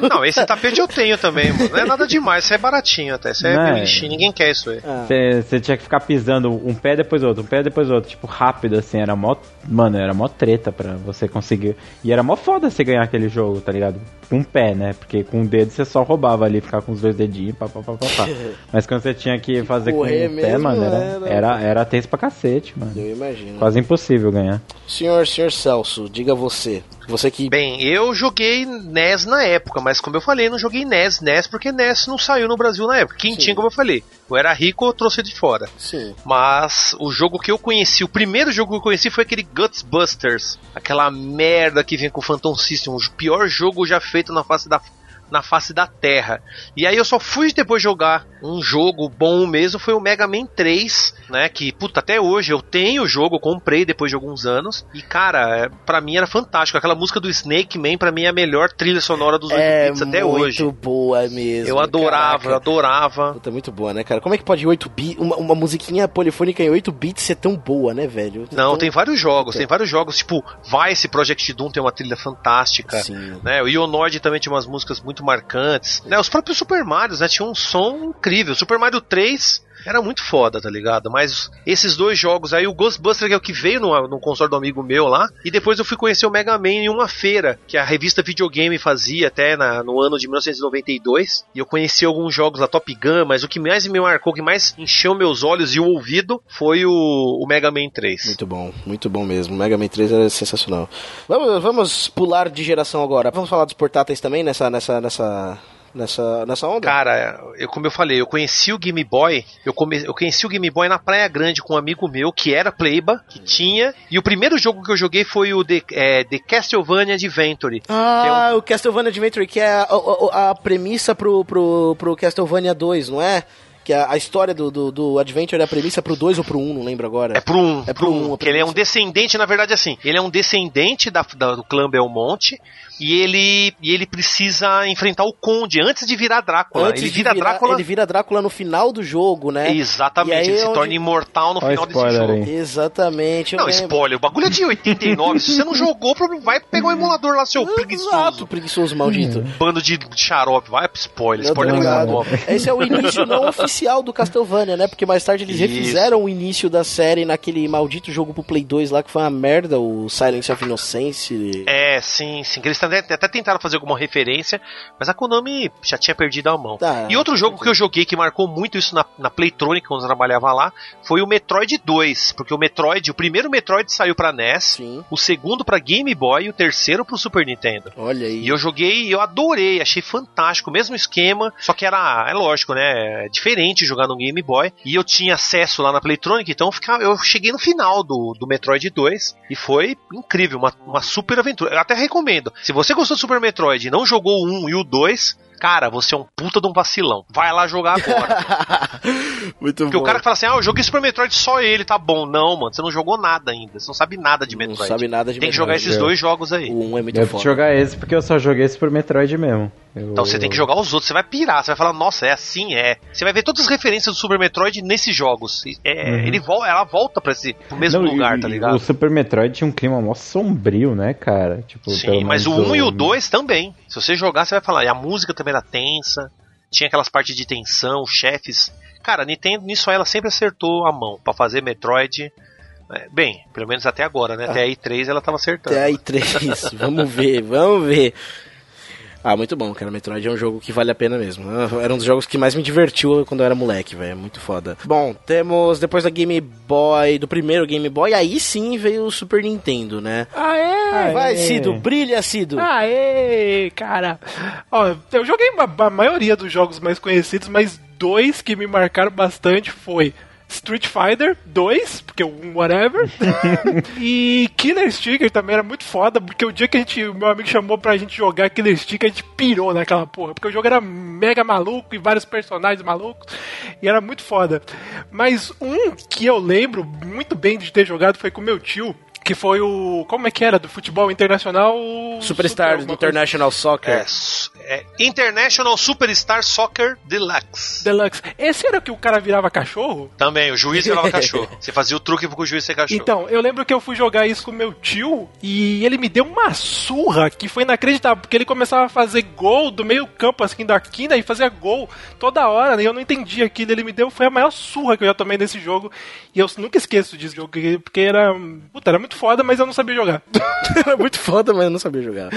Não, esse tapete eu tenho também, mano. Não é nada demais, isso é baratinho até. Isso é é. lixinho, ninguém quer isso aí. Ah. Você tinha que ficar pisando um pé depois outro, um pé depois outro, tipo, rápido, assim, era mó. Mano, era mó treta pra você conseguir. E era mó foda você ganhar aquele jogo, tá ligado? Com um pé, né? Porque com o dedo você só roubava ali, ficar com os dois dedinhos, pá, pá, pá, pá, pá. [laughs] Mas quando você tinha que fazer com o Correr pé, mano, era, era- era, era tenso pra cacete, mano. Eu imagino. Quase impossível ganhar. Senhor, senhor Celso, diga você. Você que. Bem, eu joguei NES na época, mas como eu falei, não joguei NES, NES porque NES não saiu no Brasil na época. Quem tinha, como eu falei, eu era rico, eu trouxe de fora. Sim. Mas o jogo que eu conheci, o primeiro jogo que eu conheci foi aquele Guts Busters. Aquela merda que vem com o Phantom System, o pior jogo já feito na face da na face da Terra. E aí eu só fui depois jogar um jogo bom mesmo, foi o Mega Man 3, né, que puta até hoje eu tenho o jogo, eu comprei depois de alguns anos. E cara, é, pra mim era fantástico. Aquela música do Snake Man pra mim é a melhor trilha sonora dos 8 É bits até muito hoje. boa mesmo. Eu adorava, eu caraca. adorava. Puta, muito boa, né, cara? Como é que pode 8 bits, uma, uma musiquinha polifônica em 8 bits ser tão boa, né, velho? Não, Tão- tem vários jogos, tem vários jogos, tipo, Vice Project Doom tem uma trilha fantástica. Sim. Né, o Ionord também tinha umas músicas muito marcantes. Né, os próprios Super Marios, né, tinham um som incrível. Super Mario 3 era muito foda, tá ligado? Mas esses dois jogos aí, o Ghostbuster que é o que veio no, no console do amigo meu lá, e depois eu fui conhecer o Mega Man em uma feira que a revista Videogame fazia até na- no ano de 1992, e eu conheci alguns jogos da Top Gun, mas o que mais me marcou, o que mais encheu meus olhos e o ouvido foi o, o Mega Man 3. Muito bom, muito bom mesmo. Mega Man 3 era sensacional. Vamos, vamos pular de geração agora. Vamos falar dos portáteis também nessa, nessa, nessa nessa, nessa onda? Cara, eu, como eu falei, eu conheci o Game Boy, eu, come, eu conheci o Game Boy na Praia Grande com um amigo meu que era Playba, que tinha, e o primeiro jogo que eu joguei foi o The, é, The Castlevania Adventure. Ah, o Castlevania Adventure, que é a, a, a premissa pro, pro, pro Castlevania 2, não é? Que a, a história do, do, do Adventure é a premissa pro 2 ou pro 1, um, não lembro agora. É pro 1. Um, é pro 1. Um, que ele é um descendente, na verdade, assim. Ele é um descendente da, da, do clã Belmonte e ele, e ele precisa enfrentar o Conde antes de virar Drácula. Antes ele vira virar, Drácula. Ele vira Drácula no final do jogo, né? Exatamente, ele se onde... torna imortal no Olha final desse jogo. Aí. Exatamente. Não, lembro. spoiler, o bagulho é de 89. se você não jogou, vai pegar o um [laughs] emulador lá, seu preguiçoso. Exato, preguiçoso maldito. Bando de xarope, vai pro spoiler. Spoiler é muito Esse é o início não oficial [laughs] do Castlevania, né? Porque mais tarde eles Isso. refizeram o início da série naquele maldito jogo pro Play 2 lá que foi uma merda, o Silence of Innocence. É, sim, sim. Eles até tentaram fazer alguma referência, mas a Konami já tinha perdido a mão. Tá, e outro jogo que eu joguei que marcou muito isso na, na Playtronic, quando eu trabalhava lá, foi o Metroid 2. Porque o Metroid, o primeiro Metroid saiu pra NES, Sim. o segundo pra Game Boy e o terceiro pro Super Nintendo. Olha aí. E eu joguei e eu adorei, achei fantástico, o mesmo esquema, só que era, é lógico, né? É diferente jogar no Game Boy. E eu tinha acesso lá na Playtronic, então eu, ficava, eu cheguei no final do, do Metroid 2 e foi incrível, uma, uma super aventura. Eu até recomendo. Se você gostou do Super Metroid e não jogou o 1 e o 2, cara, você é um puta de um vacilão. Vai lá jogar agora. [laughs] Muito Porque bom. o cara que fala assim, ah, eu joguei Super Metroid, só ele, tá bom. Não, mano, você não jogou nada ainda. Você não sabe nada de Metroid. Não sabe nada de Tem Metroid. que jogar esses dois jogos aí. O 1 é muito eu foda. jogar esse porque eu só joguei Super Metroid mesmo. Eu... Então você tem que jogar os outros, você vai pirar, você vai falar, nossa, é assim, é. Você vai ver todas as referências do Super Metroid nesses jogos. É, uhum. ele vo ela volta pra esse pro mesmo não, lugar, e, tá ligado? O Super Metroid tinha um clima mó sombrio, né, cara? Tipo, Sim, mas o 1 e o 2 também. Se você jogar, você vai falar. E a música também era tensa. Tinha aquelas partes de tensão, chefes. Cara, Nintendo nisso ela sempre acertou a mão para fazer Metroid. É, bem, pelo menos até agora, né? Até a i3 ela tava acertando. Até a i3, [laughs] vamos ver, vamos ver. Ah, muito bom, cara. Metroid é um jogo que vale a pena mesmo. Era um dos jogos que mais me divertiu quando eu era moleque, velho. Muito foda. Bom, temos depois da Game Boy, do primeiro Game Boy, aí sim veio o Super Nintendo, né? Aê! Vai, Cido, brilha, Cido. Aê, cara. Ó, eu joguei a maioria dos jogos mais conhecidos, mas dois que me marcaram bastante foi Street Fighter 2, porque um whatever. [laughs] e Killer Sticker também era muito foda, porque o dia que a gente, o meu amigo chamou pra gente jogar Killer Sticker, a gente pirou naquela porra, porque o jogo era mega maluco e vários personagens malucos, e era muito foda. Mas um que eu lembro muito bem de ter jogado foi com meu tio, que foi o. Como é que era? Do futebol internacional. Superstar Super, International coisa. Soccer. É, é, International Superstar Soccer Deluxe. Deluxe. Esse era o que o cara virava cachorro? Também, o juiz virava [laughs] cachorro. Você fazia o truque pro juiz ser cachorro. Então, eu lembro que eu fui jogar isso com meu tio e ele me deu uma surra que foi inacreditável, porque ele começava a fazer gol do meio campo, assim, da quina e fazia gol toda hora, né? Eu não entendi aquilo. Ele me deu, foi a maior surra que eu já tomei nesse jogo e eu nunca esqueço disso, porque era. Puta, era muito muito foda, mas eu não sabia jogar. Era [laughs] muito foda, mas eu não sabia jogar.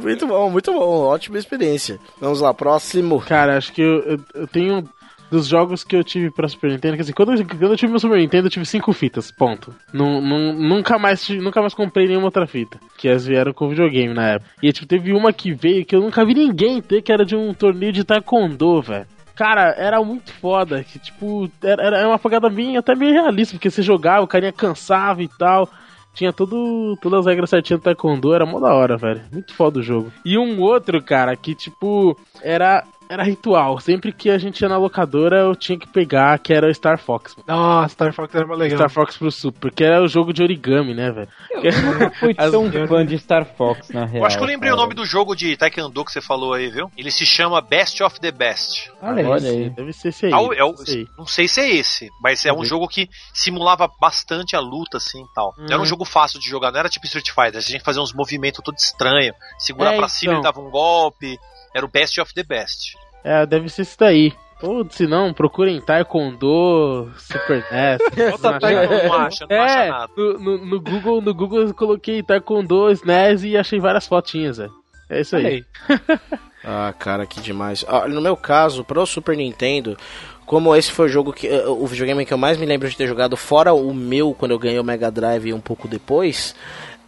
muito bom, muito bom. Ótima experiência. Vamos lá, próximo. Cara, acho que eu, eu, eu tenho dos jogos que eu tive pra Super Nintendo, que assim, quando eu, quando eu tive meu Super Nintendo, eu tive cinco fitas, ponto. Num, num, nunca, mais, nunca mais comprei nenhuma outra fita, que as vieram com videogame na época. E tipo, teve uma que veio que eu nunca vi ninguém ter, que era de um torneio de taekwondo, velho. Cara, era muito foda, que tipo, era, era uma pegada bem, até meio realista, porque você jogava, o carinha cansava e tal tinha tudo, todas as regras certinhas do Taekwondo, era mó da hora, velho. Muito foda o jogo. E um outro, cara, que tipo, era era ritual. Sempre que a gente ia na locadora, eu tinha que pegar, que era o Star Fox. Nossa, Star Fox era mais legal. Star Fox pro Super, porque era o jogo de origami, né, velho? Eu nunca fui [laughs] tão fã de Star Fox, na real. Eu acho que eu lembrei cara. o nome do jogo de Taekwondo que você falou aí, viu? Ele se chama Best of the Best. Olha, Olha aí. Deve ser esse aí. Ah, é o, não sei se é esse, mas é um jogo que simulava bastante a luta, assim, e tal. Hum. Era um jogo fácil de jogar, não era tipo Street Fighter. Tinha que fazer uns movimentos todo estranhos. Segurar é, pra cima então. e dava um golpe. Era o Best of the Best. É, deve ser isso daí. Ou se não, procurem Taekwondo, Super NES. [laughs] não, não acha, não é, acha nada. No, no, no, Google, no Google eu coloquei Taekwondo, SNES e achei várias fotinhas, velho. É isso aí. [laughs] ah, cara, que demais. Ah, no meu caso, pro Super Nintendo, como esse foi o jogo que o videogame que eu mais me lembro de ter jogado, fora o meu quando eu ganhei o Mega Drive um pouco depois,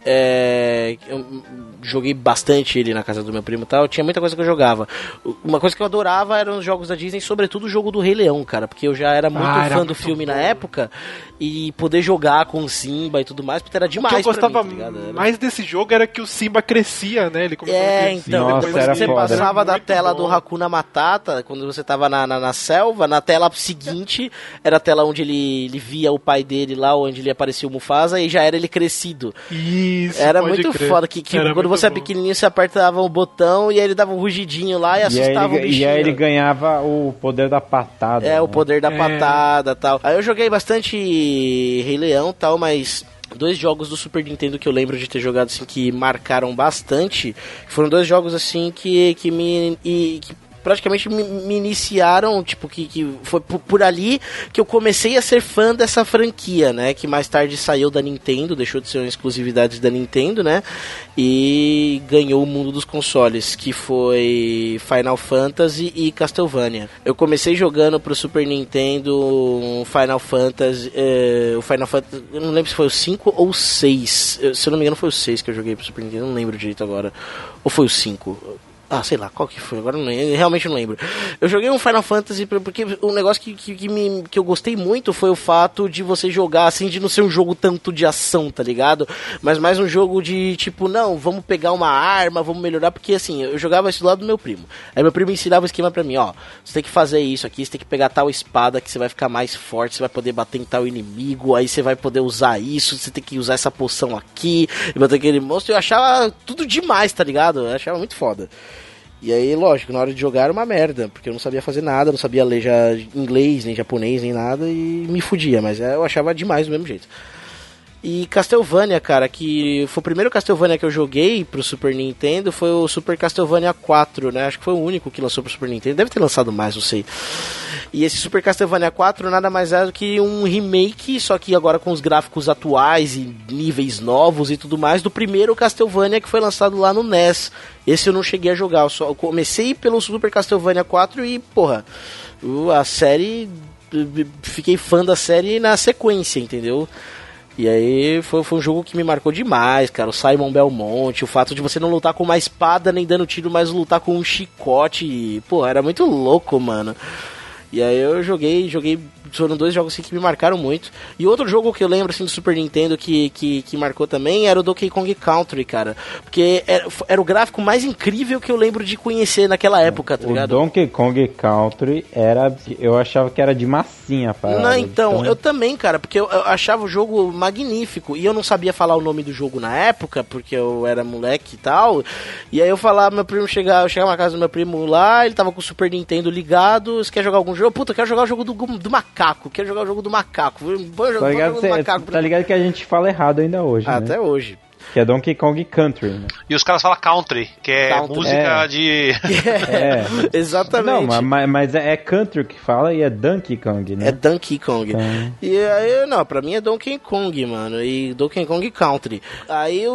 é eu joguei bastante ele na casa do meu primo e tal, tinha muita coisa que eu jogava. Uma coisa que eu adorava eram os jogos da Disney, sobretudo o jogo do Rei Leão, cara, porque eu já era muito Ah, era fã do muito filme na bom. época e poder jogar com o Simba e tudo mais, porque era O que demais eu gostava mim, tá mais desse jogo era que o Simba crescia, né? Ele começava a É, crescer, então, Nossa, depois que você foda. passava da tela bom. do Hakuna Matata, quando você tava na, na, na selva, na tela seguinte era a tela onde ele, ele via o pai dele lá, onde ele aparecia o Mufasa, e já era ele crescido. Isso, Era pode muito crer. foda, que, que Era quando muito você é bom. pequenininho, você apertava o botão e aí ele dava um rugidinho lá e E assustava o ele, bichinho. e aí ele ganhava o poder da patada. É, né? o poder da É. patada tal. Aí eu joguei bastante Rei Leão tal, mas dois jogos do Super Nintendo que eu lembro de ter jogado assim que marcaram bastante. Foram dois jogos assim que, que me. E, que praticamente me, me iniciaram, tipo, que, que foi por, por ali que eu comecei a ser fã dessa franquia, né? Que mais tarde saiu da Nintendo, deixou de ser uma exclusividade da Nintendo, né? E ganhou o mundo dos consoles, que foi Final Fantasy e Castlevania. Eu comecei jogando pro Super Nintendo Final Fantasy, eh, o Final Fantasy, eu não lembro se foi o 5 ou o 6. Eu- Se eu não me engano foi o 6 que eu joguei pro Super Nintendo, não lembro direito agora. Ou foi o 5? Ah, sei lá, qual que foi? Agora não eu realmente não lembro. Eu joguei um Final Fantasy por- porque um negócio que, que, que, me, que eu gostei muito foi o fato de você jogar assim, de não ser um jogo tanto de ação, tá ligado? Mas mais um jogo de tipo, não, vamos pegar uma arma, vamos melhorar, porque assim, eu jogava isso do lado do meu primo. Aí meu primo ensinava o esquema pra mim, ó, você tem que fazer isso aqui, você tem que pegar tal espada que você vai ficar mais forte, você vai poder bater em tal inimigo, aí você vai poder usar isso, você tem que usar essa poção aqui, e bater aquele monstro. Eu achava tudo demais, tá ligado? Eu achava muito foda. E aí, lógico, na hora de jogar era uma merda, porque eu não sabia fazer nada, não sabia ler já inglês, nem japonês, nem nada, e me fudia, mas é, eu achava demais do mesmo jeito. E Castlevania, cara, que foi o primeiro Castlevania que eu joguei pro Super Nintendo, foi o Super Castlevania 4, né? Acho que foi o único que lançou pro Super Nintendo, deve ter lançado mais, não sei. E esse Super Castlevania 4 nada mais é do que um remake, só que agora com os gráficos atuais e níveis novos e tudo mais, do primeiro Castlevania que foi lançado lá no NES. Esse eu não cheguei a jogar, eu só comecei pelo Super Castlevania 4 e, porra, a série. Fiquei fã da série na sequência, entendeu? E aí foi, foi um jogo que me marcou demais, cara. O Simon Belmonte, o fato de você não lutar com uma espada nem dando tiro, mas lutar com um chicote. e, Pô, era muito louco, mano. E aí eu joguei, joguei. Foram dois jogos assim, que me marcaram muito. E outro jogo que eu lembro assim do Super Nintendo que, que, que marcou também era o Donkey Kong Country, cara. Porque era, era o gráfico mais incrível que eu lembro de conhecer naquela época, tá O ligado? Donkey Kong Country era. Eu achava que era de massinha parada. Não, então, Então, eu também, cara, porque eu, eu achava o jogo magnífico e eu não sabia falar o nome do jogo na época, porque eu era moleque e tal. E aí eu falava, meu primo chegava, eu chegava na casa do meu primo lá, ele tava com o Super Nintendo ligado, você quer jogar algum jogo? Puta, eu quero jogar o jogo do, do macaco, quero jogar o jogo do macaco. Põe o Tá jogo ligado, do cê- macaco. tá ligado que a gente fala errado ainda hoje, Ah, né? Até hoje. Que é Donkey Kong Country, né? E os caras falam country, que é Country. música É. de. [laughs] É. Exatamente. Não, ma- ma- mas é, é Country que fala e é Donkey Kong, né? É Donkey Kong. Então- E aí, não, pra mim é Donkey Kong, mano. E Donkey Kong Country. Aí o,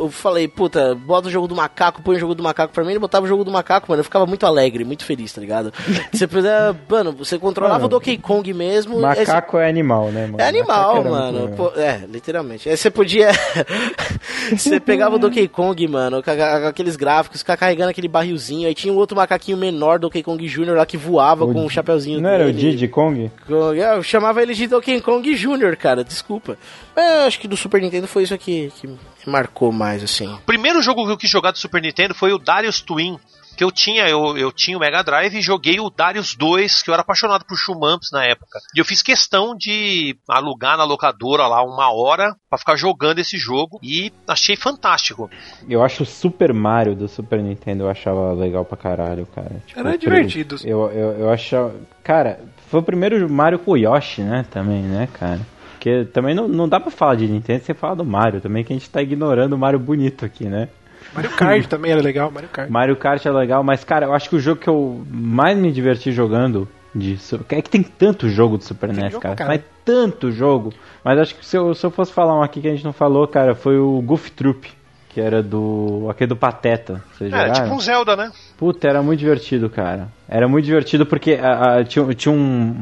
o- eu falei, puta, bota o jogo do macaco, põe o jogo do macaco pra mim. Ele botava o jogo do macaco, mano. Eu ficava muito alegre, muito feliz, tá ligado? [laughs] você puder, mano, você controlava Mano, o Donkey Kong mesmo. Macaco é animal, né, mano? É animal, Macaco mano. Pô, é, literalmente. Aí você podia. [laughs] você pegava o Donkey Kong, mano, com, aqueles gráficos, ficar carregando aquele barrilzinho. Aí tinha um outro macaquinho menor, Donkey Kong Jr., lá que voava O com um chapeuzinho Não era o. Diddy Kong? Kong. Eu chamava ele de Donkey Kong Jr., cara, desculpa. Mas eu acho que do Super Nintendo foi isso aqui que marcou mais, assim. O primeiro jogo que eu quis jogar do Super Nintendo foi o Darius Twin. Que eu tinha, eu, eu tinha o Mega Drive e joguei o Darius 2, que eu era apaixonado por Shumamps na época. E eu fiz questão de alugar na locadora lá uma hora pra ficar jogando esse jogo e achei fantástico. Eu acho o Super Mario do Super Nintendo, eu achava legal pra caralho, cara. Tipo, Era divertido. Eu, eu, eu achava. Cara, foi o primeiro Mario com Yoshi, né? Também, né, cara? Porque também não, não dá pra falar de Nintendo sem falar do Mario também, que a gente tá ignorando o Mario bonito aqui, né? Mario Kart também era legal, Mario Kart. Mario Kart é legal, mas, cara, eu acho que o jogo que eu mais me diverti jogando de Su- É que tem tanto jogo do Super NES, jogo cara. pra Mas tanto jogo. Mas acho que se eu, se eu fosse falar um aqui que a gente não falou, cara, foi o Goof Troop. Que era do. aquele do Pateta. Vocês É, jogaram? tipo um Zelda, né? Puta, era muito divertido, cara. Era muito divertido porque a- a- tinha, tinha um,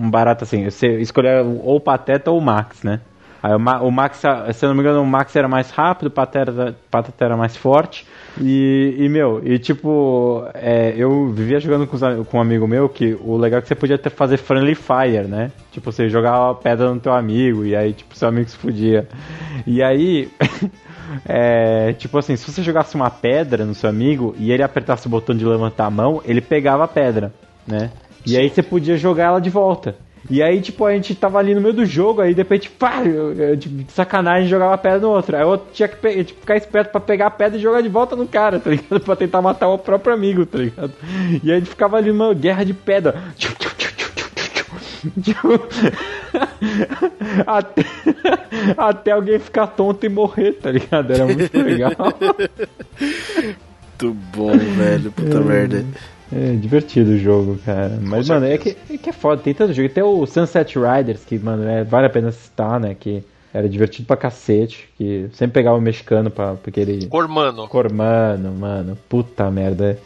um barato assim, você escolher ou o Pateta ou o Max, né? Aí o, Ma- o Max, se eu não me engano, o Max era mais rápido, o Pateta, Pateta era mais forte. E, e, meu, e tipo, é, eu vivia jogando com, os com um amigo meu que o legal é que você podia ter, fazer friendly fire, né? Tipo, você jogava pedra no teu amigo e aí, tipo, seu amigo se fudia. E aí, [laughs] é, tipo assim, se você jogasse uma pedra no seu amigo e ele apertasse o botão de levantar a mão, ele pegava a pedra, né? E aí você podia jogar ela de volta. E aí, tipo, a gente tava ali no meio do jogo, aí de repente, pá, eu, eu, tipo, de sacanagem jogava a pedra no outro. Aí eu tinha que pe- tipo, ficar esperto pra pegar a pedra e jogar de volta no cara, tá ligado? [laughs] Pra tentar matar o próprio amigo, tá ligado? E aí a gente ficava ali numa guerra de pedra. Tipo, [laughs] até, [laughs] até alguém ficar tonto e morrer, tá ligado? Era muito legal. Muito bom, velho. Puta merda. É divertido o jogo, cara. Mas, mano, é que, é que é foda, tem tanto jogo. Tem o Sunset Riders, que, mano, é, vale a pena citar, né? Que era divertido pra cacete. Que sempre pegava o mexicano pra, porque ele. Cormano. Cormano, mano. Puta merda.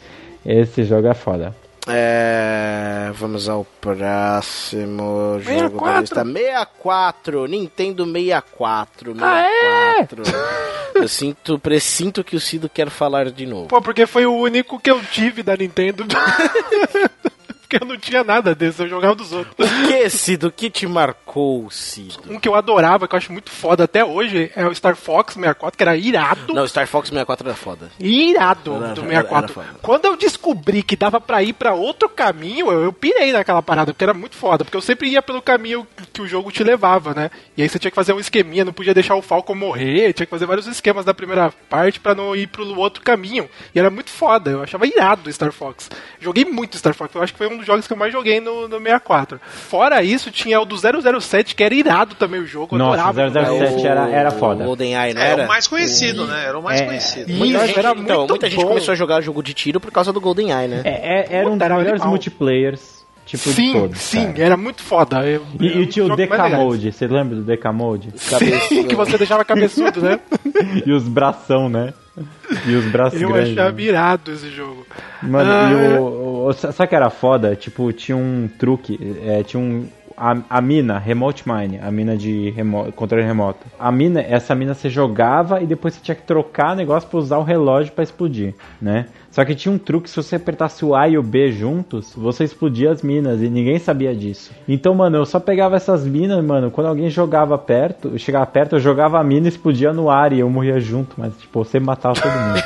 Esse jogo é foda. É, vamos ao próximo jogo da 64. lista. 64, Nintendo 64. 64. Ah, Eu sinto, presinto que o Cido quer falar de novo. Pô, porque foi o único que eu tive da Nintendo. [laughs] porque eu não tinha nada desse, eu jogava dos outros. O que, Cido? O que te marcou, Cido? Um que eu adorava, que eu acho muito foda até hoje, é o Star Fox 64, que era irado. Não, Star Fox 64 era foda. Irado Era- do era- 64. era foda. Quando eu descobri que dava pra ir pra outro caminho, eu, eu pirei naquela parada, porque era muito foda. Porque eu sempre ia pelo caminho que o jogo te levava, né? E aí você tinha que fazer um esqueminha, não podia deixar o Falcon morrer, tinha que fazer vários esquemas da primeira parte pra não ir pro outro caminho. E era muito foda, eu achava irado o Star Fox. Joguei muito Star Fox, eu acho que foi um dos jogos que eu mais joguei no, no 64. Fora isso, tinha o do 007, que era irado também o jogo, eu Nossa, adorava. 007 era, era foda. O GoldenEye, não É, era? o mais conhecido, né? Era o mais É, conhecido. Isso, Muita gente, era então, muito muita gente começou a jogar jogo de tiro por causa do GoldenEye, né? É, é- era um dos era melhores multiplayers, tipo, de Sim, todos. sim, cara. era muito foda. Eu- E, eu- e tinha o jogo mais DK legais. Mode, você lembra do DK Mode? Sim, [laughs] que você deixava cabeçudo, né? [laughs] E os bração, né? E os braços Eu grandes. achava né? irado esse jogo. Mano, Ah, e é. o, o- que era foda? Tipo, tinha um truque, é, tinha um. A, a mina, Remote Mine, a mina de remo, controle remoto. A mina, essa mina você jogava e depois você tinha que trocar negócio pra usar o relógio pra explodir, né? Só que tinha um truque, se você apertasse o A e o B juntos, você explodia as minas e ninguém sabia disso. Então, mano, eu só pegava essas minas, mano, quando alguém jogava perto, chegava perto, eu jogava a mina e explodia no ar e eu morria junto, mas tipo, você matava todo mundo.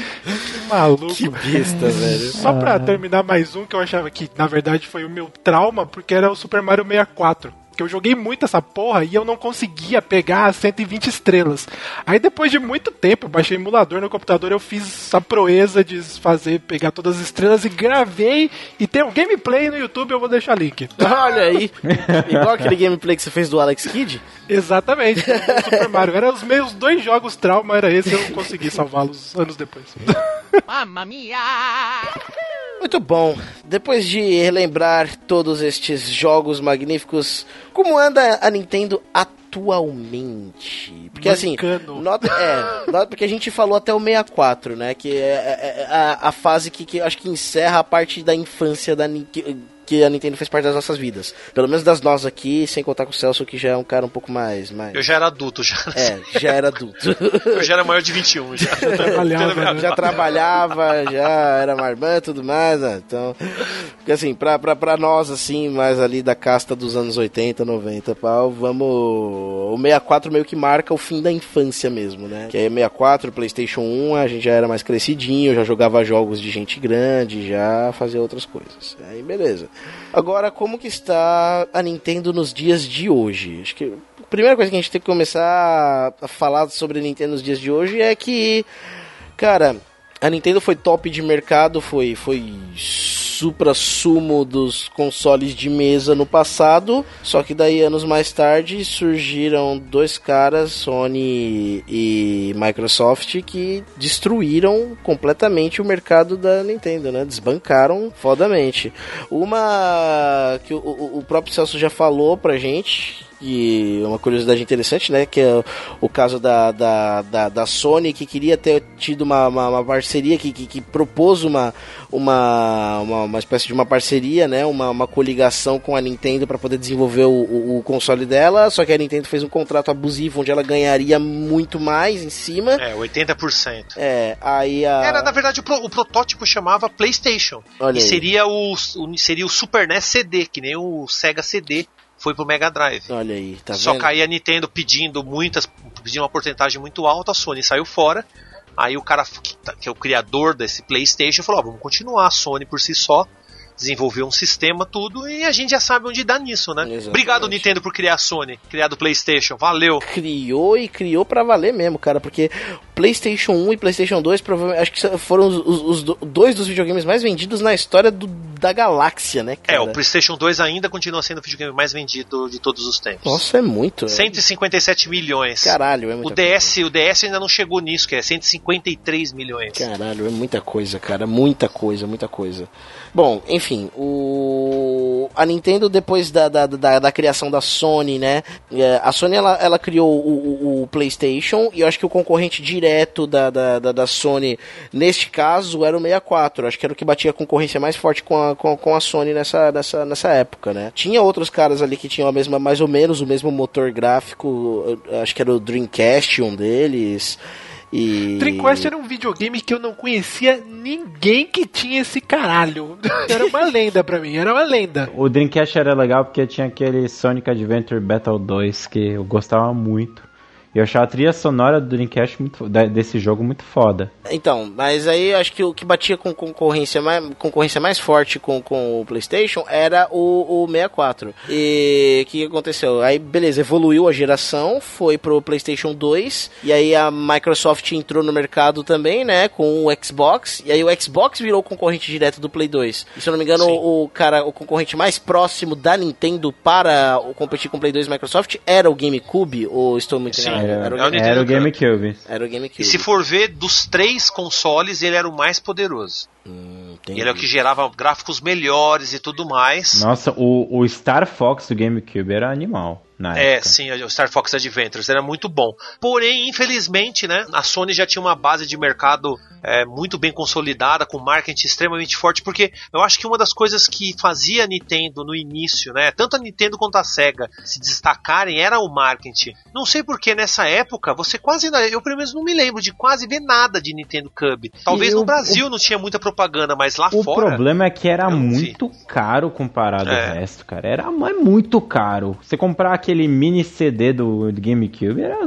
[laughs] Maluco. Que besta, [laughs] velho. Só pra terminar mais um que eu achava que, na verdade, foi o meu trauma, porque era o Super Mario 64. Que eu joguei muito essa porra e eu não conseguia pegar as 120 estrelas. Aí depois de muito tempo, eu baixei emulador no computador, eu fiz a proeza de fazer, pegar todas as estrelas e gravei. E tem um gameplay no YouTube, eu vou deixar link. [laughs] Olha aí. Igual aquele gameplay que você fez do Alex Kidd. Exatamente, o Super Mario. Eram os meus dois jogos trauma, era esse, eu não consegui salvá-los anos depois. Mamma mia! [laughs] Muito bom. Depois de relembrar todos estes jogos magníficos, como anda a Nintendo atualmente? Porque assim, Mancando. nota, é, nota porque a gente falou até o 64, né? Que é, é- é a, a fase que, que acho que encerra a parte da infância da Nin- que, que a Nintendo fez parte das nossas vidas. Pelo menos das nossas aqui, sem contar com o Celso, que já é um cara um pouco mais. mais Eu já era adulto, já. É, já era adulto. [laughs] Eu já era maior de 21. Já, trabalhava, né? já trabalhava, já era marmã e tudo mais, né? Então, porque assim, pra, pra, pra nós, assim, mais ali da casta dos anos 80, 90, pau, vamos. O 64 meio que marca o fim da infância mesmo, né? Que aí 64, PlayStation 1, a gente já era mais crescidinho, já jogava jogos de gente grande, já fazia outras coisas. Aí, beleza. Agora, como que está a Nintendo nos dias de hoje? Acho que a primeira coisa que a gente tem que começar a falar sobre a Nintendo nos dias de hoje é que, cara, a Nintendo foi top de mercado, foi, foi supra-sumo dos consoles de mesa no passado, só que daí anos mais tarde surgiram dois caras, Sony e Microsoft, que destruíram completamente o mercado da Nintendo, né? Desbancaram fodamente. Uma que o, o- próprio Celso já falou pra gente, E uma curiosidade interessante, né? Que é o caso da, da, da, da Sony, que queria ter tido uma, uma, uma parceria, que, que, que, propôs uma, uma, uma, uma, espécie de uma parceria, né? Uma, uma coligação com a Nintendo para poder desenvolver o, o, o, console dela. Só que a Nintendo fez um contrato abusivo onde ela ganharia muito mais em cima. É, 80%. É, aí a... Era, na verdade, o, pro, o protótipo chamava PlayStation. Olha e aí. seria o, o, seria o Super NES CD, que nem o Sega CD foi pro Mega Drive. Olha aí, tá Só vendo? que aí a Nintendo pedindo muitas, pedindo uma porcentagem muito alta, a Sony saiu fora. Aí o cara que, tá- é o criador desse PlayStation falou: ó, vamos continuar a Sony por si só, desenvolver um sistema, tudo, e a gente já sabe onde dá nisso, né? Exatamente. Obrigado, Nintendo, por criar a Sony, criado o PlayStation, valeu. criou e criou pra valer mesmo, cara, porque PlayStation 1 e PlayStation 2 provavelmente acho que foram os, os- os do- dois dos videogames mais vendidos na história do- da galáxia, né, É, cara? o PlayStation 2 ainda continua sendo o videogame mais vendido de todos os tempos. Nossa, é muito. é. 157 milhões. Caralho, é O muita DS, o DS ainda não chegou nisso, que é 153 milhões. Caralho, é muita coisa, cara. Muita coisa, muita coisa. Bom, enfim, o. A Nintendo, depois da, da, da, da criação da Sony, né? é, A Sony ela, ela criou o, o- o PlayStation e eu acho que o concorrente direto da, da, da, da Sony, neste caso, era o 64. Acho que era o que batia a concorrência mais forte com a, com, com a Sony nessa, nessa, nessa época, né? Tinha outros caras ali que tinham a mesma, mais ou menos o mesmo motor gráfico. eu Acho que era o Dreamcast, um deles. E... Dreamcast era um videogame que eu não conhecia ninguém que tinha esse caralho. [laughs] Era uma lenda pra mim, era uma lenda. O Dreamcast era legal porque tinha aquele Sonic Adventure Battle 2 que eu gostava muito. Eu achava a trilha sonora do Dreamcast muito, desse jogo muito foda. Então, mas aí acho que o que batia com concorrência mais, concorrência mais forte com, com o PlayStation era o, o 64. E o que aconteceu? Aí, beleza, evoluiu a geração, foi pro PlayStation 2, e aí a Microsoft entrou no mercado também, né, com o Xbox, e aí o Xbox virou concorrente direto do Play 2. E se eu não me engano, Sim. o, cara, o concorrente mais próximo da Nintendo para competir com o Play 2 e Microsoft era o GameCube, ou estou muito enganado? Era, Era o É o era o Nintendo GameCube. Era o GameCube. E se for ver, dos três consoles, ele era o mais poderoso. Hum. Ele é o que gerava gráficos melhores e tudo mais. Nossa, o, o Star Fox do GameCube era animal na É, época. sim, o Star Fox Adventures era muito bom. Porém, infelizmente, né, a Sony já tinha uma base de mercado é, muito bem consolidada, com marketing extremamente forte, porque eu acho que uma das coisas que fazia a Nintendo no início, né, tanto a Nintendo quanto a Sega se destacarem era o marketing. Não sei porque nessa época você quase, eu pelo menos não me lembro de quase ver nada de Nintendo Cub. Talvez E no o- Brasil não tinha muita propaganda, mas lá O fora. problema é que era não vi. muito caro comparado É. ao resto, cara. Era é muito caro. Você comprar aquele mini CD do GameCube era.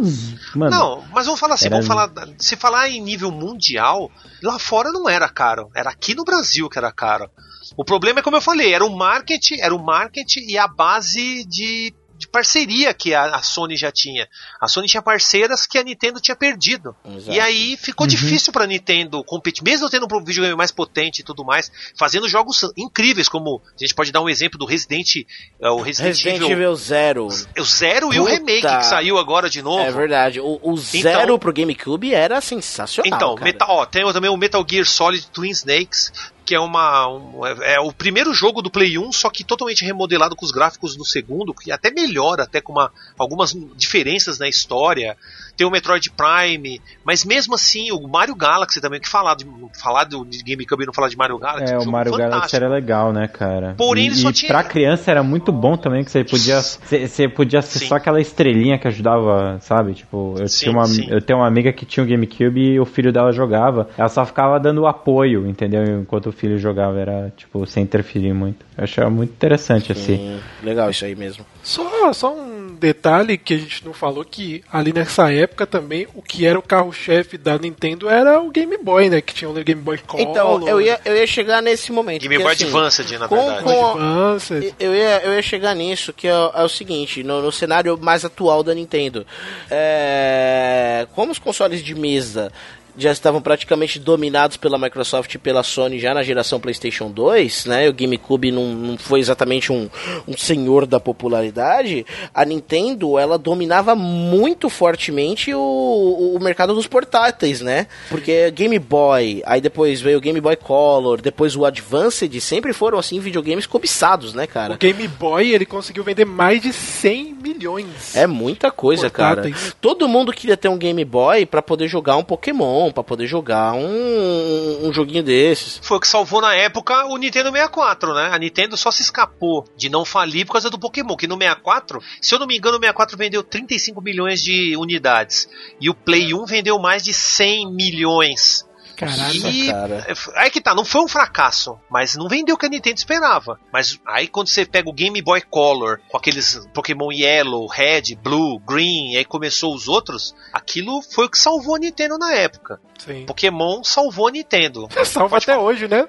Mano, Não, mas vamos falar assim, Era- vamos falar. Se falar em nível mundial, lá fora não era caro. Era aqui no Brasil que era caro. O problema é como eu falei, era o marketing, era o marketing e a base de parceria que a, a Sony já tinha. A Sony tinha parceiras que a Nintendo tinha perdido. Exato. E aí ficou difícil pra Nintendo competir, mesmo tendo um videogame mais potente e tudo mais, fazendo jogos incríveis, como a gente pode dar um exemplo do Resident, eh, o Resident, Resident Evil, Evil Zero. o Zero e o Puta. remake que saiu agora de novo. É verdade. O, o Zero pro GameCube era sensacional. Então, cara. Metal, ó, tem também o Metal Gear Solid Twin Snakes, que é uma um- é, é o primeiro jogo do Play 1, só que totalmente remodelado com os gráficos do segundo, que até melhora, até com uma, algumas diferenças na história. Tem o Metroid Prime, mas mesmo assim, o Mario Galaxy também, que falar de, falar do, GameCube e não falar de Mario Galaxy, É, um o Mario Galaxy fantástico. era legal, né, cara? Porém, e, ele só e tinha- pra criança era muito bom também, que você podia. Você podia ser Sim. só aquela estrelinha que ajudava, sabe? Tipo, eu, Sim, tinha uma, sim. eu tenho uma amiga que tinha o GameCube e o filho dela jogava. Ela só ficava dando apoio, entendeu? Enquanto o filho jogava, era, tipo, sem interferir muito. Eu achava muito interessante, assim. Sim, legal isso aí mesmo. Só, só um detalhe que a gente não falou que ali nessa época também o que era o carro-chefe da Nintendo era o Game Boy, né? Que tinha o Game Boy Color. Então, eu ia, eu ia chegar nesse momento. Game porque, Boy assim, Advanced, na com- verdade. com- Advanced. Eu ia, eu ia chegar nisso, que é, é o seguinte, no, no cenário mais atual da Nintendo. É, como os consoles de mesa já estavam praticamente dominados pela Microsoft e pela Sony já na geração PlayStation 2, né? O GameCube não, não foi exatamente um, um senhor da popularidade. A Nintendo, ela dominava muito fortemente o, o mercado dos portáteis, né? Porque Game Boy, aí depois veio o Game Boy Color, depois o Advanced, sempre foram assim videogames cobiçados, né, cara? O Game Boy, ele conseguiu vender mais de 100 milhões. É muita coisa, cara. Portáteis. Todo mundo queria ter um Game Boy pra poder jogar um Pokémon, pra poder jogar um, um joguinho desses. Foi o que salvou na época o Nintendo 64, né? A Nintendo só se escapou de não falir por causa do Pokémon, que no 64, se eu não me engano, o 64 vendeu 35 milhões de unidades. E o Play 1 vendeu mais de 100 milhões. Caralho. E cara. aí que tá, não foi um fracasso, mas não vendeu o que a Nintendo esperava. Mas aí quando você pega o Game Boy Color, com aqueles Pokémon Yellow, Red, Blue, Green, e aí começou os outros, aquilo foi o que salvou a Nintendo na época. Sim. Pokémon salvou a Nintendo. [laughs] Salva Pode até falar. hoje, né?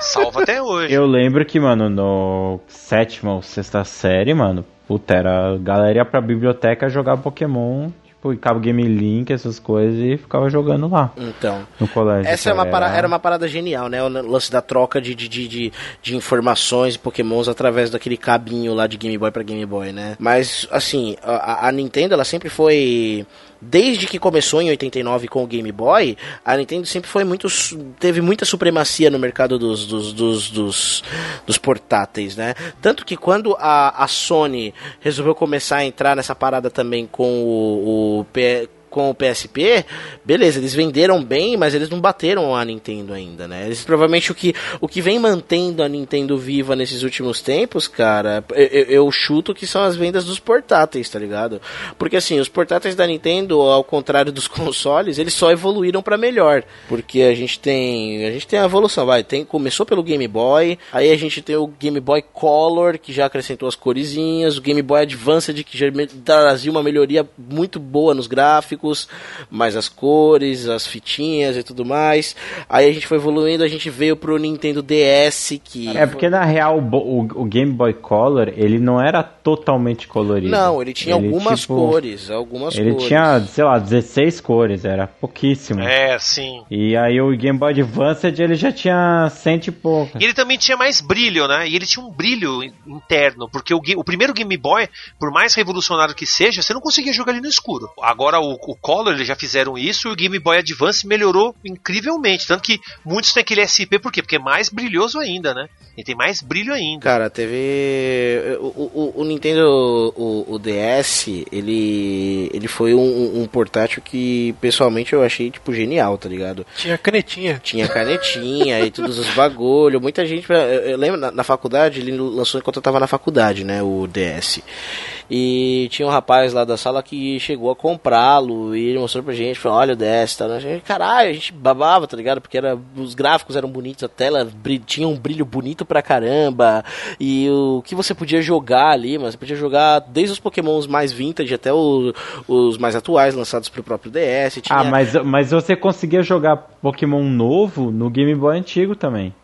Salva até hoje. Eu lembro que, mano, no sétima ou sexta série, mano, puta, era a galera ia pra biblioteca jogar Pokémon, tipo, Cabo Game Link, essas coisas, e ficava jogando lá Então. no colégio. Essa é uma cara. para- era uma parada genial, né? O lance da troca de, de, de, de, de informações e pokémons através daquele cabinho lá de Game Boy pra Game Boy, né? Mas, assim, a, a Nintendo, ela sempre foi... Desde que começou em 89 com o Game Boy, a Nintendo sempre foi muito... Teve muita supremacia no mercado dos, dos, dos, dos, dos portáteis, né? Tanto que quando a, a Sony resolveu começar a entrar nessa parada também com o, o P- com o PSP, beleza, eles venderam bem, mas eles não bateram a Nintendo ainda, né? Eles provavelmente o que, o que vem mantendo a Nintendo viva nesses últimos tempos, cara, eu, eu- chuto que são as vendas dos portáteis, tá ligado? Porque assim, os portáteis da Nintendo, ao contrário dos [laughs] consoles, eles só evoluíram pra melhor, porque a gente tem, a gente tem a evolução, vai, tem começou pelo Game Boy, aí a gente tem o Game Boy Color que já acrescentou as coresinhas, o Game Boy Advanced que já trazia uma melhoria muito boa nos gráficos, mais as cores, as fitinhas e tudo mais. Aí a gente foi evoluindo, a gente veio pro Nintendo DS que É porque na real o, o- o Game Boy Color ele não era totalmente colorido. não, ele tinha algumas tipo, cores, algumas Ele cores. tinha, sei lá, 16 cores, era pouquíssimo. É, sim. E aí o Game Boy Advanced ele já tinha cento e pouco. E ele também tinha mais brilho, né? E ele tinha um brilho in- interno, porque o, o primeiro Game Boy, por mais revolucionário que seja, você não conseguia jogar ele no escuro. Agora o, o Color, eles já fizeram isso e o Game Boy Advance melhorou incrivelmente. Tanto que muitos têm aquele SP, por quê? Porque é mais brilhoso ainda, né? Ele tem mais brilho ainda. Cara, teve. O, o, o Nintendo, o, o DS, ele. ele foi um, um portátil que pessoalmente eu achei, tipo, genial, tá ligado? Tinha canetinha. Tinha canetinha e todos os bagulho. Muita gente. Eu, eu lembro na, na faculdade, ele lançou enquanto eu tava na faculdade, né? O DS. E tinha um rapaz lá da sala que chegou a comprá-lo e ele mostrou pra gente, falou, olha o DS, tá? A gente, caralho, a gente babava, tá ligado? Porque era, os gráficos eram bonitos, a tela tinha um brilho bonito pra caramba. E o que você podia jogar ali, mas você podia jogar desde os pokémons mais vintage até o- os mais atuais, lançados pro próprio DS. Tinha... Ah, mas, mas você conseguia jogar Pokémon novo no Game Boy antigo também.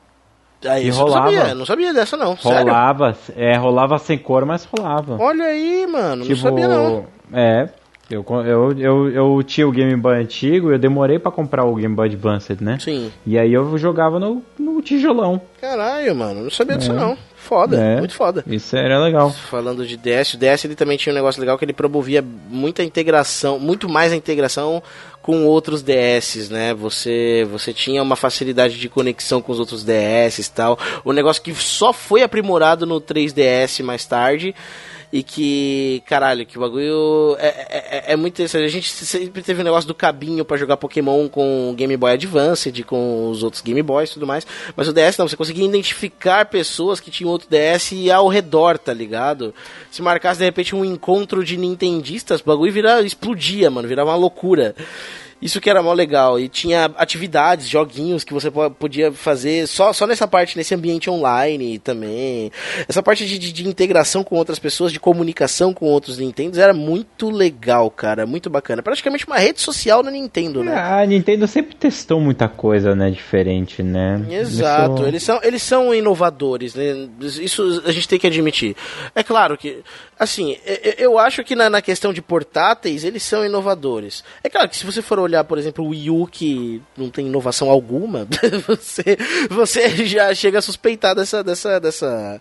Ah, e rolava. não sabia, não sabia dessa não, sério. Rolava, é, rolava sem cor, mas rolava. Olha aí, mano, tipo, não sabia não. É, eu, eu, eu, eu tinha o Game Boy antigo e eu demorei pra comprar o Game Boy Advanced, né? Sim. E aí eu jogava no, no tijolão. Caralho, mano, não sabia disso não. Foda, É. muito foda. Isso era legal. Falando de DS, o DS ele também tinha um negócio legal que ele promovia muita integração, muito mais a integração com outros DS, né? Você você tinha uma facilidade de conexão com os outros DS e tal. O negócio que só foi aprimorado no 3DS mais tarde. E que, caralho, que bagulho é, é, é- é muito interessante. A gente sempre teve o negócio do cabinho pra jogar Pokémon com Game Boy Advance, com os outros Game Boys e tudo mais. Mas o DS não, você conseguia identificar pessoas que tinham outro DS ao redor, tá ligado? Se marcasse de repente um encontro de nintendistas, o bagulho vira, explodia, mano, virava uma loucura. Isso que era mó legal. E tinha atividades, joguinhos que você po- podia fazer só, só nessa parte, nesse ambiente online também. Essa parte de, de, de integração com outras pessoas, de comunicação com outros Nintendos, era muito legal, cara. Muito bacana. Praticamente uma rede social na Nintendo, né? A Nintendo sempre testou muita coisa, né, diferente, né? Exato, eles são, eles são inovadores, né? Isso a gente tem que admitir. É claro que, assim, eu acho que na, na questão de portáteis, eles são inovadores. É claro que se você for olhar, por exemplo, o Wii U, que não tem inovação alguma, [laughs] você, você já chega a suspeitar dessa, dessa, dessa,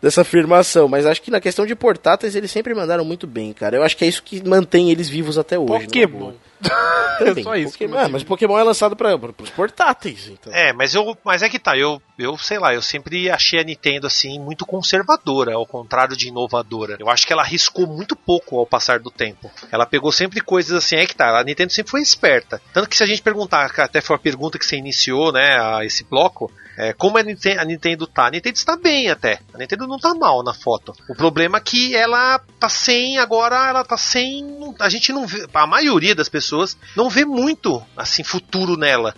dessa afirmação. Mas acho que na questão de portáteis eles sempre mandaram muito bem, cara. Eu acho que é isso que mantém eles vivos até hoje. Pokémon. boa. Também, [laughs] É só isso. Pokémon, ah, mas Pokémon é lançado para os portáteis, então. É, mas eu, mas é que tá, eu, eu sei lá, eu sempre achei a Nintendo assim muito conservadora, ao contrário de inovadora. Eu acho que ela arriscou muito pouco ao passar do tempo. Ela pegou sempre coisas assim, é que tá, a Nintendo sempre foi esperta. Tanto que se a gente perguntar, até foi a pergunta que você iniciou, né, a esse bloco, é, como a Nintendo, a Nintendo tá? A Nintendo está bem até. A Nintendo não tá mal na foto. O problema é que ela tá sem, agora ela tá sem. A gente não vê. A maioria das pessoas não vê muito assim futuro nela.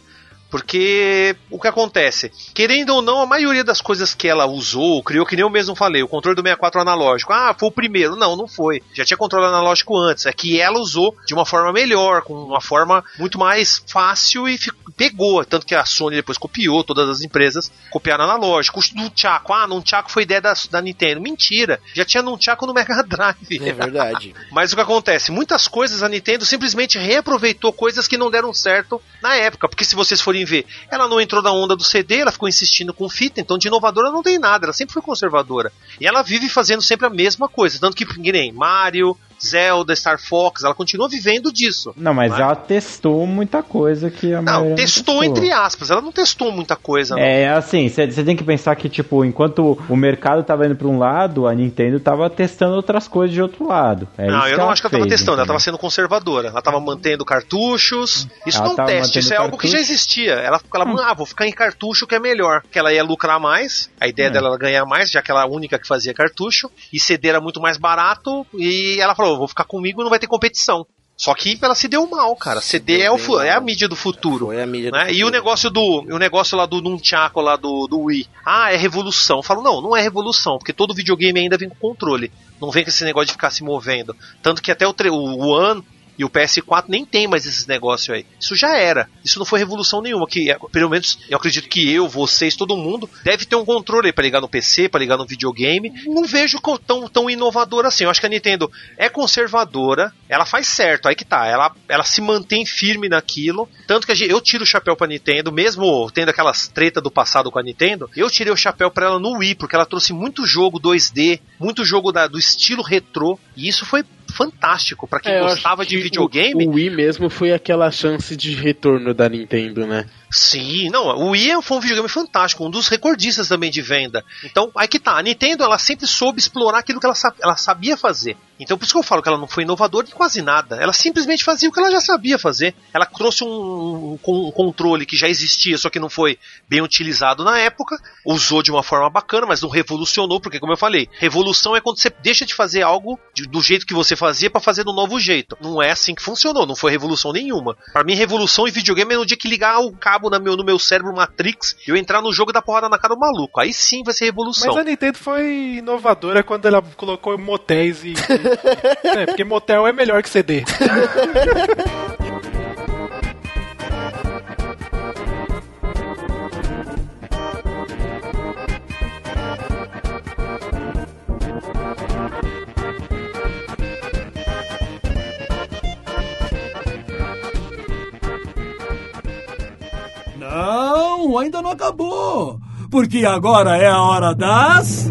Porque o que acontece? Querendo ou não, a maioria das coisas que ela usou, criou, que nem eu mesmo falei, o controle do 64 analógico. Ah, foi o primeiro. Não, não foi. Já tinha controle analógico antes. É que ela usou de uma forma melhor, com uma forma muito mais fácil e fi- pegou. Tanto que a Sony depois copiou, todas as empresas copiaram analógico. O Nunchaku, ah, Nunchaku foi ideia da, da Nintendo. Mentira. Já tinha Nunchaku no Mega Drive. É verdade. [laughs] Mas o que acontece? Muitas coisas a Nintendo simplesmente reaproveitou coisas que não deram certo na época. Porque se vocês forem ver, ela não entrou na onda do CD, ela ficou insistindo com fita, então de inovadora não tem nada, ela sempre foi conservadora. E ela vive fazendo sempre a mesma coisa. Tanto que, que nem Mario, Zelda, Star Fox, ela continua vivendo disso. Não, mas é? ela testou muita coisa que a Não, testou testou. entre aspas, ela não testou muita coisa. não. É assim, você tem que pensar que, tipo, enquanto o mercado tava indo pra um lado, a Nintendo tava testando outras coisas de outro lado. É não, eu não acho que ela tava fez, testando, ela tava sendo conservadora. Ela tava mantendo cartuchos. Isso Ela não é um tava teste, isso é mantendo algo que já cartucho. existia. Ela, ela ah, vou ficar em cartucho que é melhor. Que ela ia lucrar mais, a ideia É. dela era ganhar mais, já que ela era a única que fazia cartucho. E CD era muito mais barato. E ela falou: vou ficar comigo não vai ter competição. Só que ela se deu mal, cara. CD é, o, é a mídia do futuro. Foi a mídia né? E o futuro. negócio do o negócio lá do Nunchaku lá do, do Wii. Ah, é revolução. Eu falo, não, não é revolução, porque todo videogame ainda vem com controle. Não vem com esse negócio de ficar se movendo. Tanto que até o, o One e o PS4 nem tem mais esses negócios aí. Isso já era. Isso não foi revolução nenhuma. Que, é, pelo menos, eu acredito que eu, vocês, todo mundo, deve ter um controle pra ligar no PC, pra ligar no videogame. Não vejo tão, tão inovador assim. Eu acho que a Nintendo é conservadora, ela faz certo, aí que tá. Ela, ela se mantém firme naquilo. Tanto que eu tiro o chapéu pra Nintendo, mesmo tendo aquelas treta do passado com a Nintendo, eu tirei o chapéu pra ela no Wii, porque ela trouxe muito jogo 2D, muito jogo da- do estilo retrô, e isso foi fantástico pra quem É, gostava de videogame. O, o Wii mesmo foi aquela chance de retorno da Nintendo, né? Sim, não, o Wii foi um videogame fantástico, um dos recordistas também de venda. Então, aí que tá, a Nintendo ela sempre soube explorar aquilo que ela, ela sabia fazer. Então, por isso que eu falo que ela não foi inovadora em quase nada. Ela simplesmente fazia o que ela já sabia fazer. Ela trouxe um, um um controle que já existia, só que não foi bem utilizado na época, usou de uma forma bacana, mas não revolucionou, porque, como eu falei, revolução é quando você deixa de fazer algo de- do jeito que você fazia pra fazer do novo jeito. Não é assim que funcionou, não foi revolução nenhuma. Pra mim, revolução em videogame é no dia que ligar o cabo na meu, no meu cérebro Matrix e eu entrar no jogo e dar porrada na cara do maluco. Aí sim vai ser revolução. Mas a Nintendo foi inovadora quando ela colocou motéis e. [laughs] é, porque motel é melhor que CD. [laughs] Não, ainda não acabou. Porque agora é a hora das.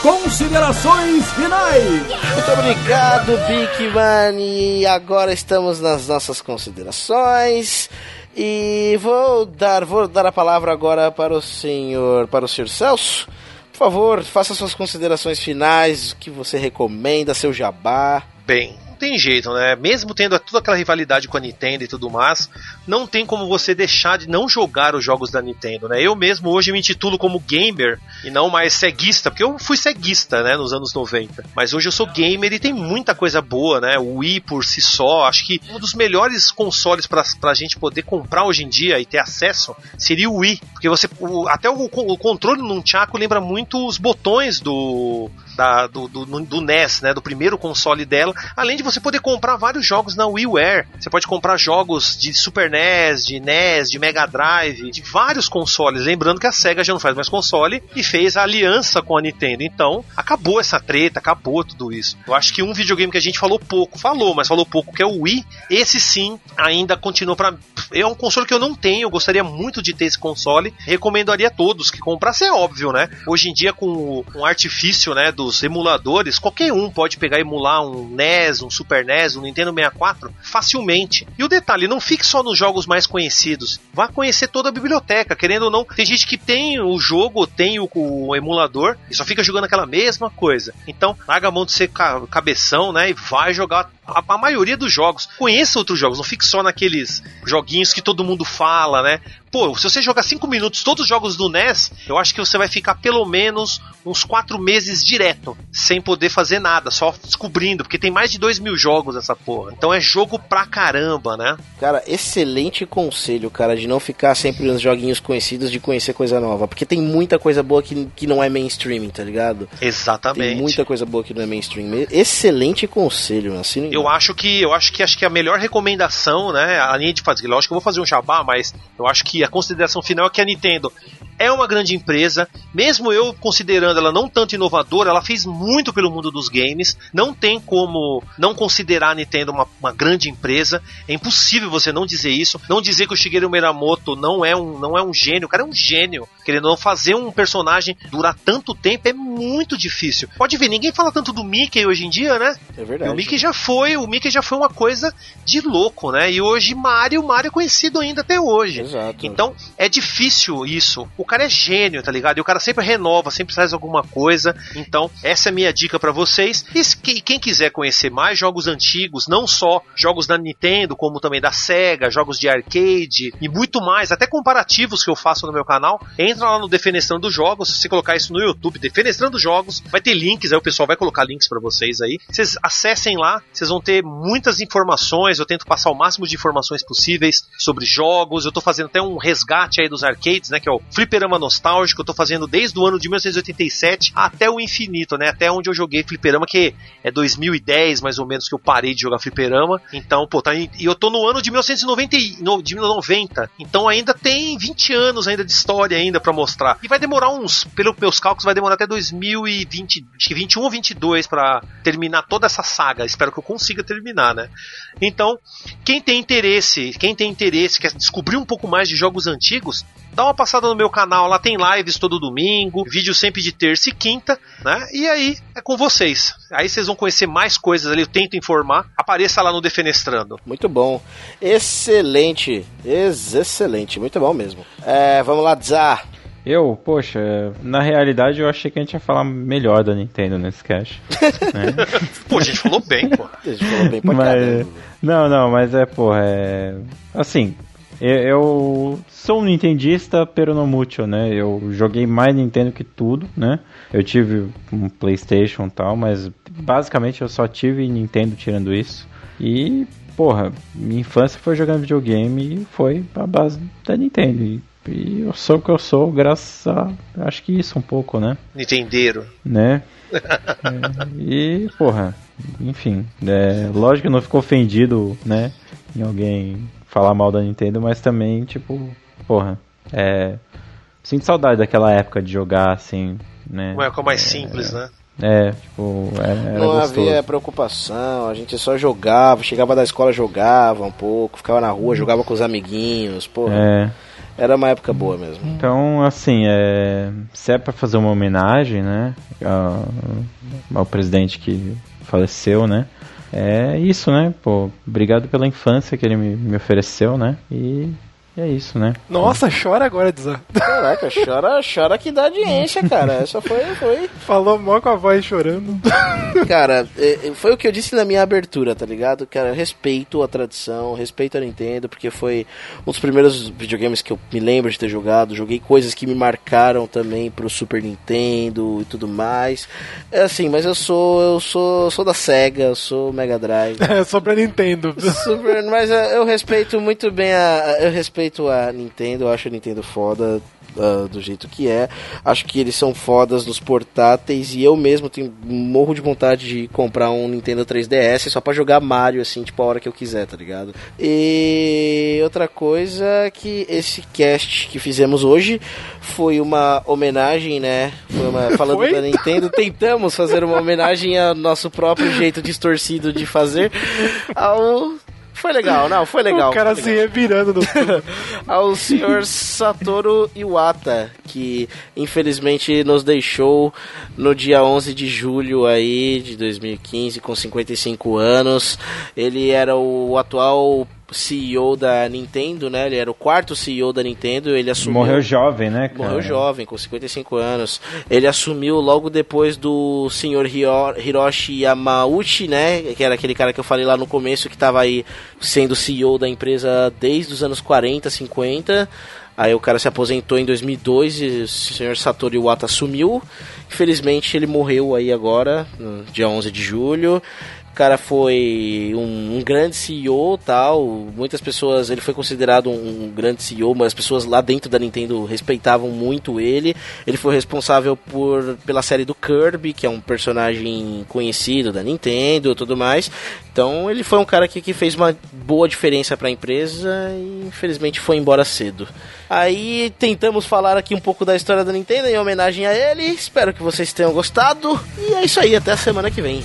Considerações finais! Muito obrigado, Big Man. E agora estamos nas nossas considerações. E vou dar, vou dar a palavra agora para o senhor, para o senhor Celso. Por favor, faça suas considerações finais, o que você recomenda, seu jabá. Bem, tem jeito, né? Mesmo tendo toda aquela rivalidade com a Nintendo e tudo mais, não tem como você deixar de não jogar os jogos da Nintendo, né? Eu mesmo hoje me intitulo como gamer e não mais ceguista, porque eu fui ceguista, né, nos anos 90. Mas hoje eu sou gamer e tem muita coisa boa, né? O Wii por si só, acho que um dos melhores consoles pra, pra gente poder comprar hoje em dia e ter acesso seria o Wii, porque você o- até o, o controle num Chaco lembra muito os botões do da- do, do, do NES, né, do primeiro console dela, além de você poder comprar vários jogos na WiiWare. Você pode comprar jogos de Super NES, de NES, de Mega Drive, de vários consoles. Lembrando que a Sega já não faz mais console e fez a aliança com a Nintendo. Então, acabou essa treta, acabou tudo isso. Eu acho que um videogame que a gente falou pouco, falou, mas falou pouco, que é o Wii. Esse sim ainda continua para é um console que eu não tenho, eu gostaria muito de ter esse console. Recomendaria a todos que comprassem, é óbvio, né? Hoje em dia com o um artifício, né, dos emuladores, qualquer um pode pegar e emular um NES, um Super NES, um Nintendo 64 facilmente. E o detalhe, não fique só nos jogos mais conhecidos. Vá conhecer toda a biblioteca, querendo ou não. Tem gente que tem o jogo, tem o, o emulador e só fica jogando aquela mesma coisa. Então, larga a mão de ser cabeção, né, e vai jogar a, a, maioria dos jogos. Conheça outros jogos, não fique só naqueles joguinhos que todo mundo fala, né? Pô, se você jogar 5 minutos todos os jogos do NES, eu acho que você vai ficar pelo menos uns 4 meses direto, sem poder fazer nada, só descobrindo, porque tem mais de 2 mil jogos essa porra. Então é jogo pra caramba, né? Cara, excelente conselho, cara, de não ficar sempre nos joguinhos conhecidos, de conhecer coisa nova, porque tem muita coisa boa que, que não é mainstream, tá ligado? Exatamente. Tem muita coisa boa que não é mainstream. Excelente conselho, assim. Eu acho que eu acho que acho que a melhor recomendação, né, além de fazer, lógico que eu vou fazer um jabá, mas eu acho que a consideração final é que a Nintendo é uma grande empresa, mesmo eu considerando ela não tanto inovadora, ela fez muito pelo mundo dos games. Não tem como não considerar a Nintendo uma, uma grande empresa. É impossível você não dizer isso. Não dizer que o Shigeru Miyamoto não é um, não é um gênio. O cara é um gênio. Querendo não fazer um personagem durar tanto tempo é muito difícil. Pode ver, ninguém fala tanto do Mickey hoje em dia, né? É verdade. E o Mickey já foi, o Mickey já foi uma coisa de louco, né? E hoje Mario, Mario é conhecido ainda até hoje. Exato. Então é difícil isso. O cara é gênio, tá ligado? E o cara sempre renova, sempre traz alguma coisa. Então, essa é a minha dica para vocês. E quem quiser conhecer mais jogos antigos, não só jogos da Nintendo, como também da Sega, jogos de arcade e muito mais, até comparativos que eu faço no meu canal, entra lá no Defenestrando Jogos. Se você colocar isso no YouTube, Defenestrando Jogos, vai ter links, aí o pessoal vai colocar links para vocês aí. Vocês acessem lá, vocês vão ter muitas informações. Eu tento passar o máximo de informações possíveis sobre jogos. Eu tô fazendo até um resgate aí dos arcades, né? Que é o Fliperama nostálgico. Eu tô fazendo desde o ano de 1987 até o infinito, né? Até onde eu joguei fliperama, que é 2010 mais ou menos que eu parei de jogar fliperama. Então, pô, tá, e eu tô no ano de 1990, de 90. Então ainda tem 20 anos ainda de história ainda para mostrar. E vai demorar uns, pelos meus cálculos, vai demorar até 2020, acho que 21 ou 22 para terminar toda essa saga. Espero que eu consiga terminar, né? Então, quem tem interesse, quem tem interesse, quer descobrir um pouco mais de jogos antigos, dá uma passada no meu canal, lá tem lives todo domingo, vídeo sempre de terça e quinta, né? E aí é com vocês. Aí vocês vão conhecer mais coisas ali, eu tento informar. Apareça lá no Defenestrando. Muito bom. Excelente. Ex excelente, muito bom mesmo. É, vamos lá, Zá. Eu, poxa, na realidade eu achei que a gente ia falar melhor da Nintendo nesse cast. [laughs] né? pô, a gente falou bem, pô. A gente falou bem pra mas, caramba. Não, não, mas é, porra, é. Assim, eu sou um nintendista, pero não mútil, né? Eu joguei mais Nintendo que tudo, né? Eu tive um PlayStation e tal, mas basicamente eu só tive Nintendo tirando isso. E, porra, minha infância foi jogando videogame e foi a base da Nintendo. E, e eu sou o que eu sou, graças a. Acho que isso um pouco, né? Nintendeiro. Né? é, e, porra, enfim. É, lógico que não ficou ofendido, né? Em alguém falar mal da Nintendo, mas também, tipo, porra, é. Sinto saudade daquela época de jogar assim, né? Uma época mais é, simples, né? É, tipo, era Não gostoso. havia preocupação, a gente só jogava, chegava da escola, jogava um pouco, ficava na rua, jogava com os amiguinhos, porra. É. Era uma época boa mesmo. Então, assim, é, se é pra fazer uma homenagem, né, ao, ao presidente que faleceu, né, é isso, né, pô, obrigado pela infância que ele me, me ofereceu, né, e é isso, né. Nossa, chora agora, Dizan. Caraca, chora, chora que dá audiência, cara. Essa foi, foi. Falou mó com a voz chorando. Cara, é, foi o que eu disse na minha abertura, tá ligado? Cara, respeito a tradição, respeito a Nintendo, porque foi um dos primeiros videogames que eu me lembro de ter jogado. Joguei coisas que me marcaram também pro Super Nintendo e tudo mais. É assim, mas eu sou, eu sou, sou da Sega, eu sou Mega Drive. [laughs] É, só pra Nintendo. Super, mas é, eu respeito muito bem a. Eu respeito respeito a Nintendo, eu acho a Nintendo foda uh, do jeito que é. Acho que eles são fodas nos portáteis e eu mesmo tenho morro de vontade de comprar um Nintendo 3DS só para jogar Mario assim, tipo a hora que eu quiser, tá ligado? E outra coisa que esse cast que fizemos hoje foi uma homenagem, né? Uma, [laughs] falando Foi? da Nintendo, tentamos fazer uma homenagem ao nosso próprio jeito distorcido de fazer ao foi legal, não, foi legal. o cara se legal revirando no [laughs] ao senhor Satoru Iwata, que infelizmente nos deixou no dia 11 de julho aí de 2015 com 55 anos. Ele era o atual CEO da Nintendo, né? Ele era o quarto CEO da Nintendo, ele assumiu Morreu jovem, né, cara? Morreu jovem, com 55 anos. Ele assumiu logo depois do senhor Hiro- Hiroshi Yamauchi, né? Que era aquele cara que eu falei lá no começo, que estava aí sendo CEO da empresa desde os anos 40, 50. Aí o cara se aposentou em 2002 e o senhor Satoru Iwata assumiu. Infelizmente ele morreu aí agora, no dia 11 de julho. Cara foi um, um grande CEO tal. Muitas pessoas. Ele foi considerado um, um grande CEO, mas as pessoas lá dentro da Nintendo respeitavam muito ele. Ele foi responsável por, pela série do Kirby, que é um personagem conhecido da Nintendo tudo mais. Então ele foi um cara que, que fez uma boa diferença para a empresa e infelizmente foi embora cedo. Aí tentamos falar aqui um pouco da história da Nintendo em homenagem a ele. Espero que vocês tenham gostado. E é isso aí, até a semana que vem.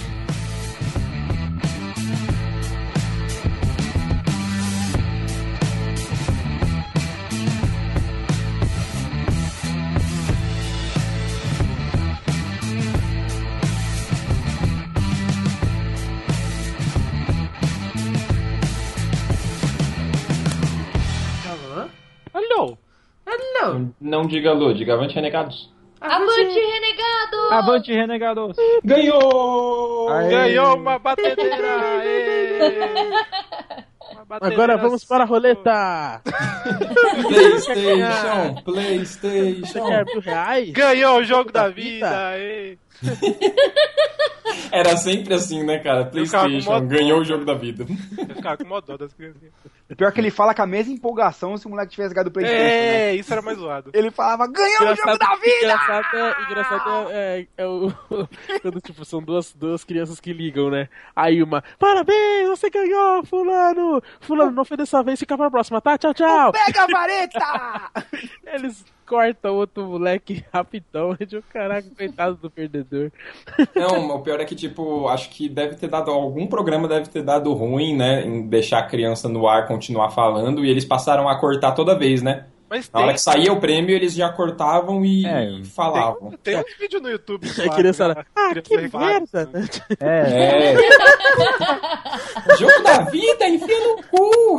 Não diga alô, diga avante renegados. Avante, renegado! Avante, renegados! Ganhou! Ganhou uma batedeira! aê! Uma batedeira Agora vamos para a roleta. Playstation, Playstation. Ganhou o jogo da Da vida! vida. aê! [laughs] Era sempre assim, né, cara? Playstation, ganhou o jogo da vida. Eu ficava com das criancinhas. Pior que ele fala com a mesma empolgação se o moleque tivesse ganhado o Playstation. né? É, isso era mais zoado. Ele falava, ganhou o jogo da vida! engraçado é, engraçado é, é- é o. [laughs] Quando, tipo, são duas, duas crianças que ligam, né? Aí uma, parabéns, você ganhou, fulano! Fulano, não foi dessa vez, fica pra próxima, tá? Tchau, tchau! Pega a vareta! [laughs] Eles cortam outro moleque [laughs] rapidão. Eu digo, caraca, coitado do perdedor. [laughs] Não, o pior é que, tipo, acho que deve ter dado. Algum programa deve ter dado ruim, né? Em deixar a criança no ar continuar falando. E eles passaram a cortar toda vez, né? Mas Na tem, hora que saía o prêmio, eles já cortavam e É, falavam. tem um vídeo no YouTube. [laughs] A criança era, ah, criança que merda! É, É. Jogo da vida, enfia no cu!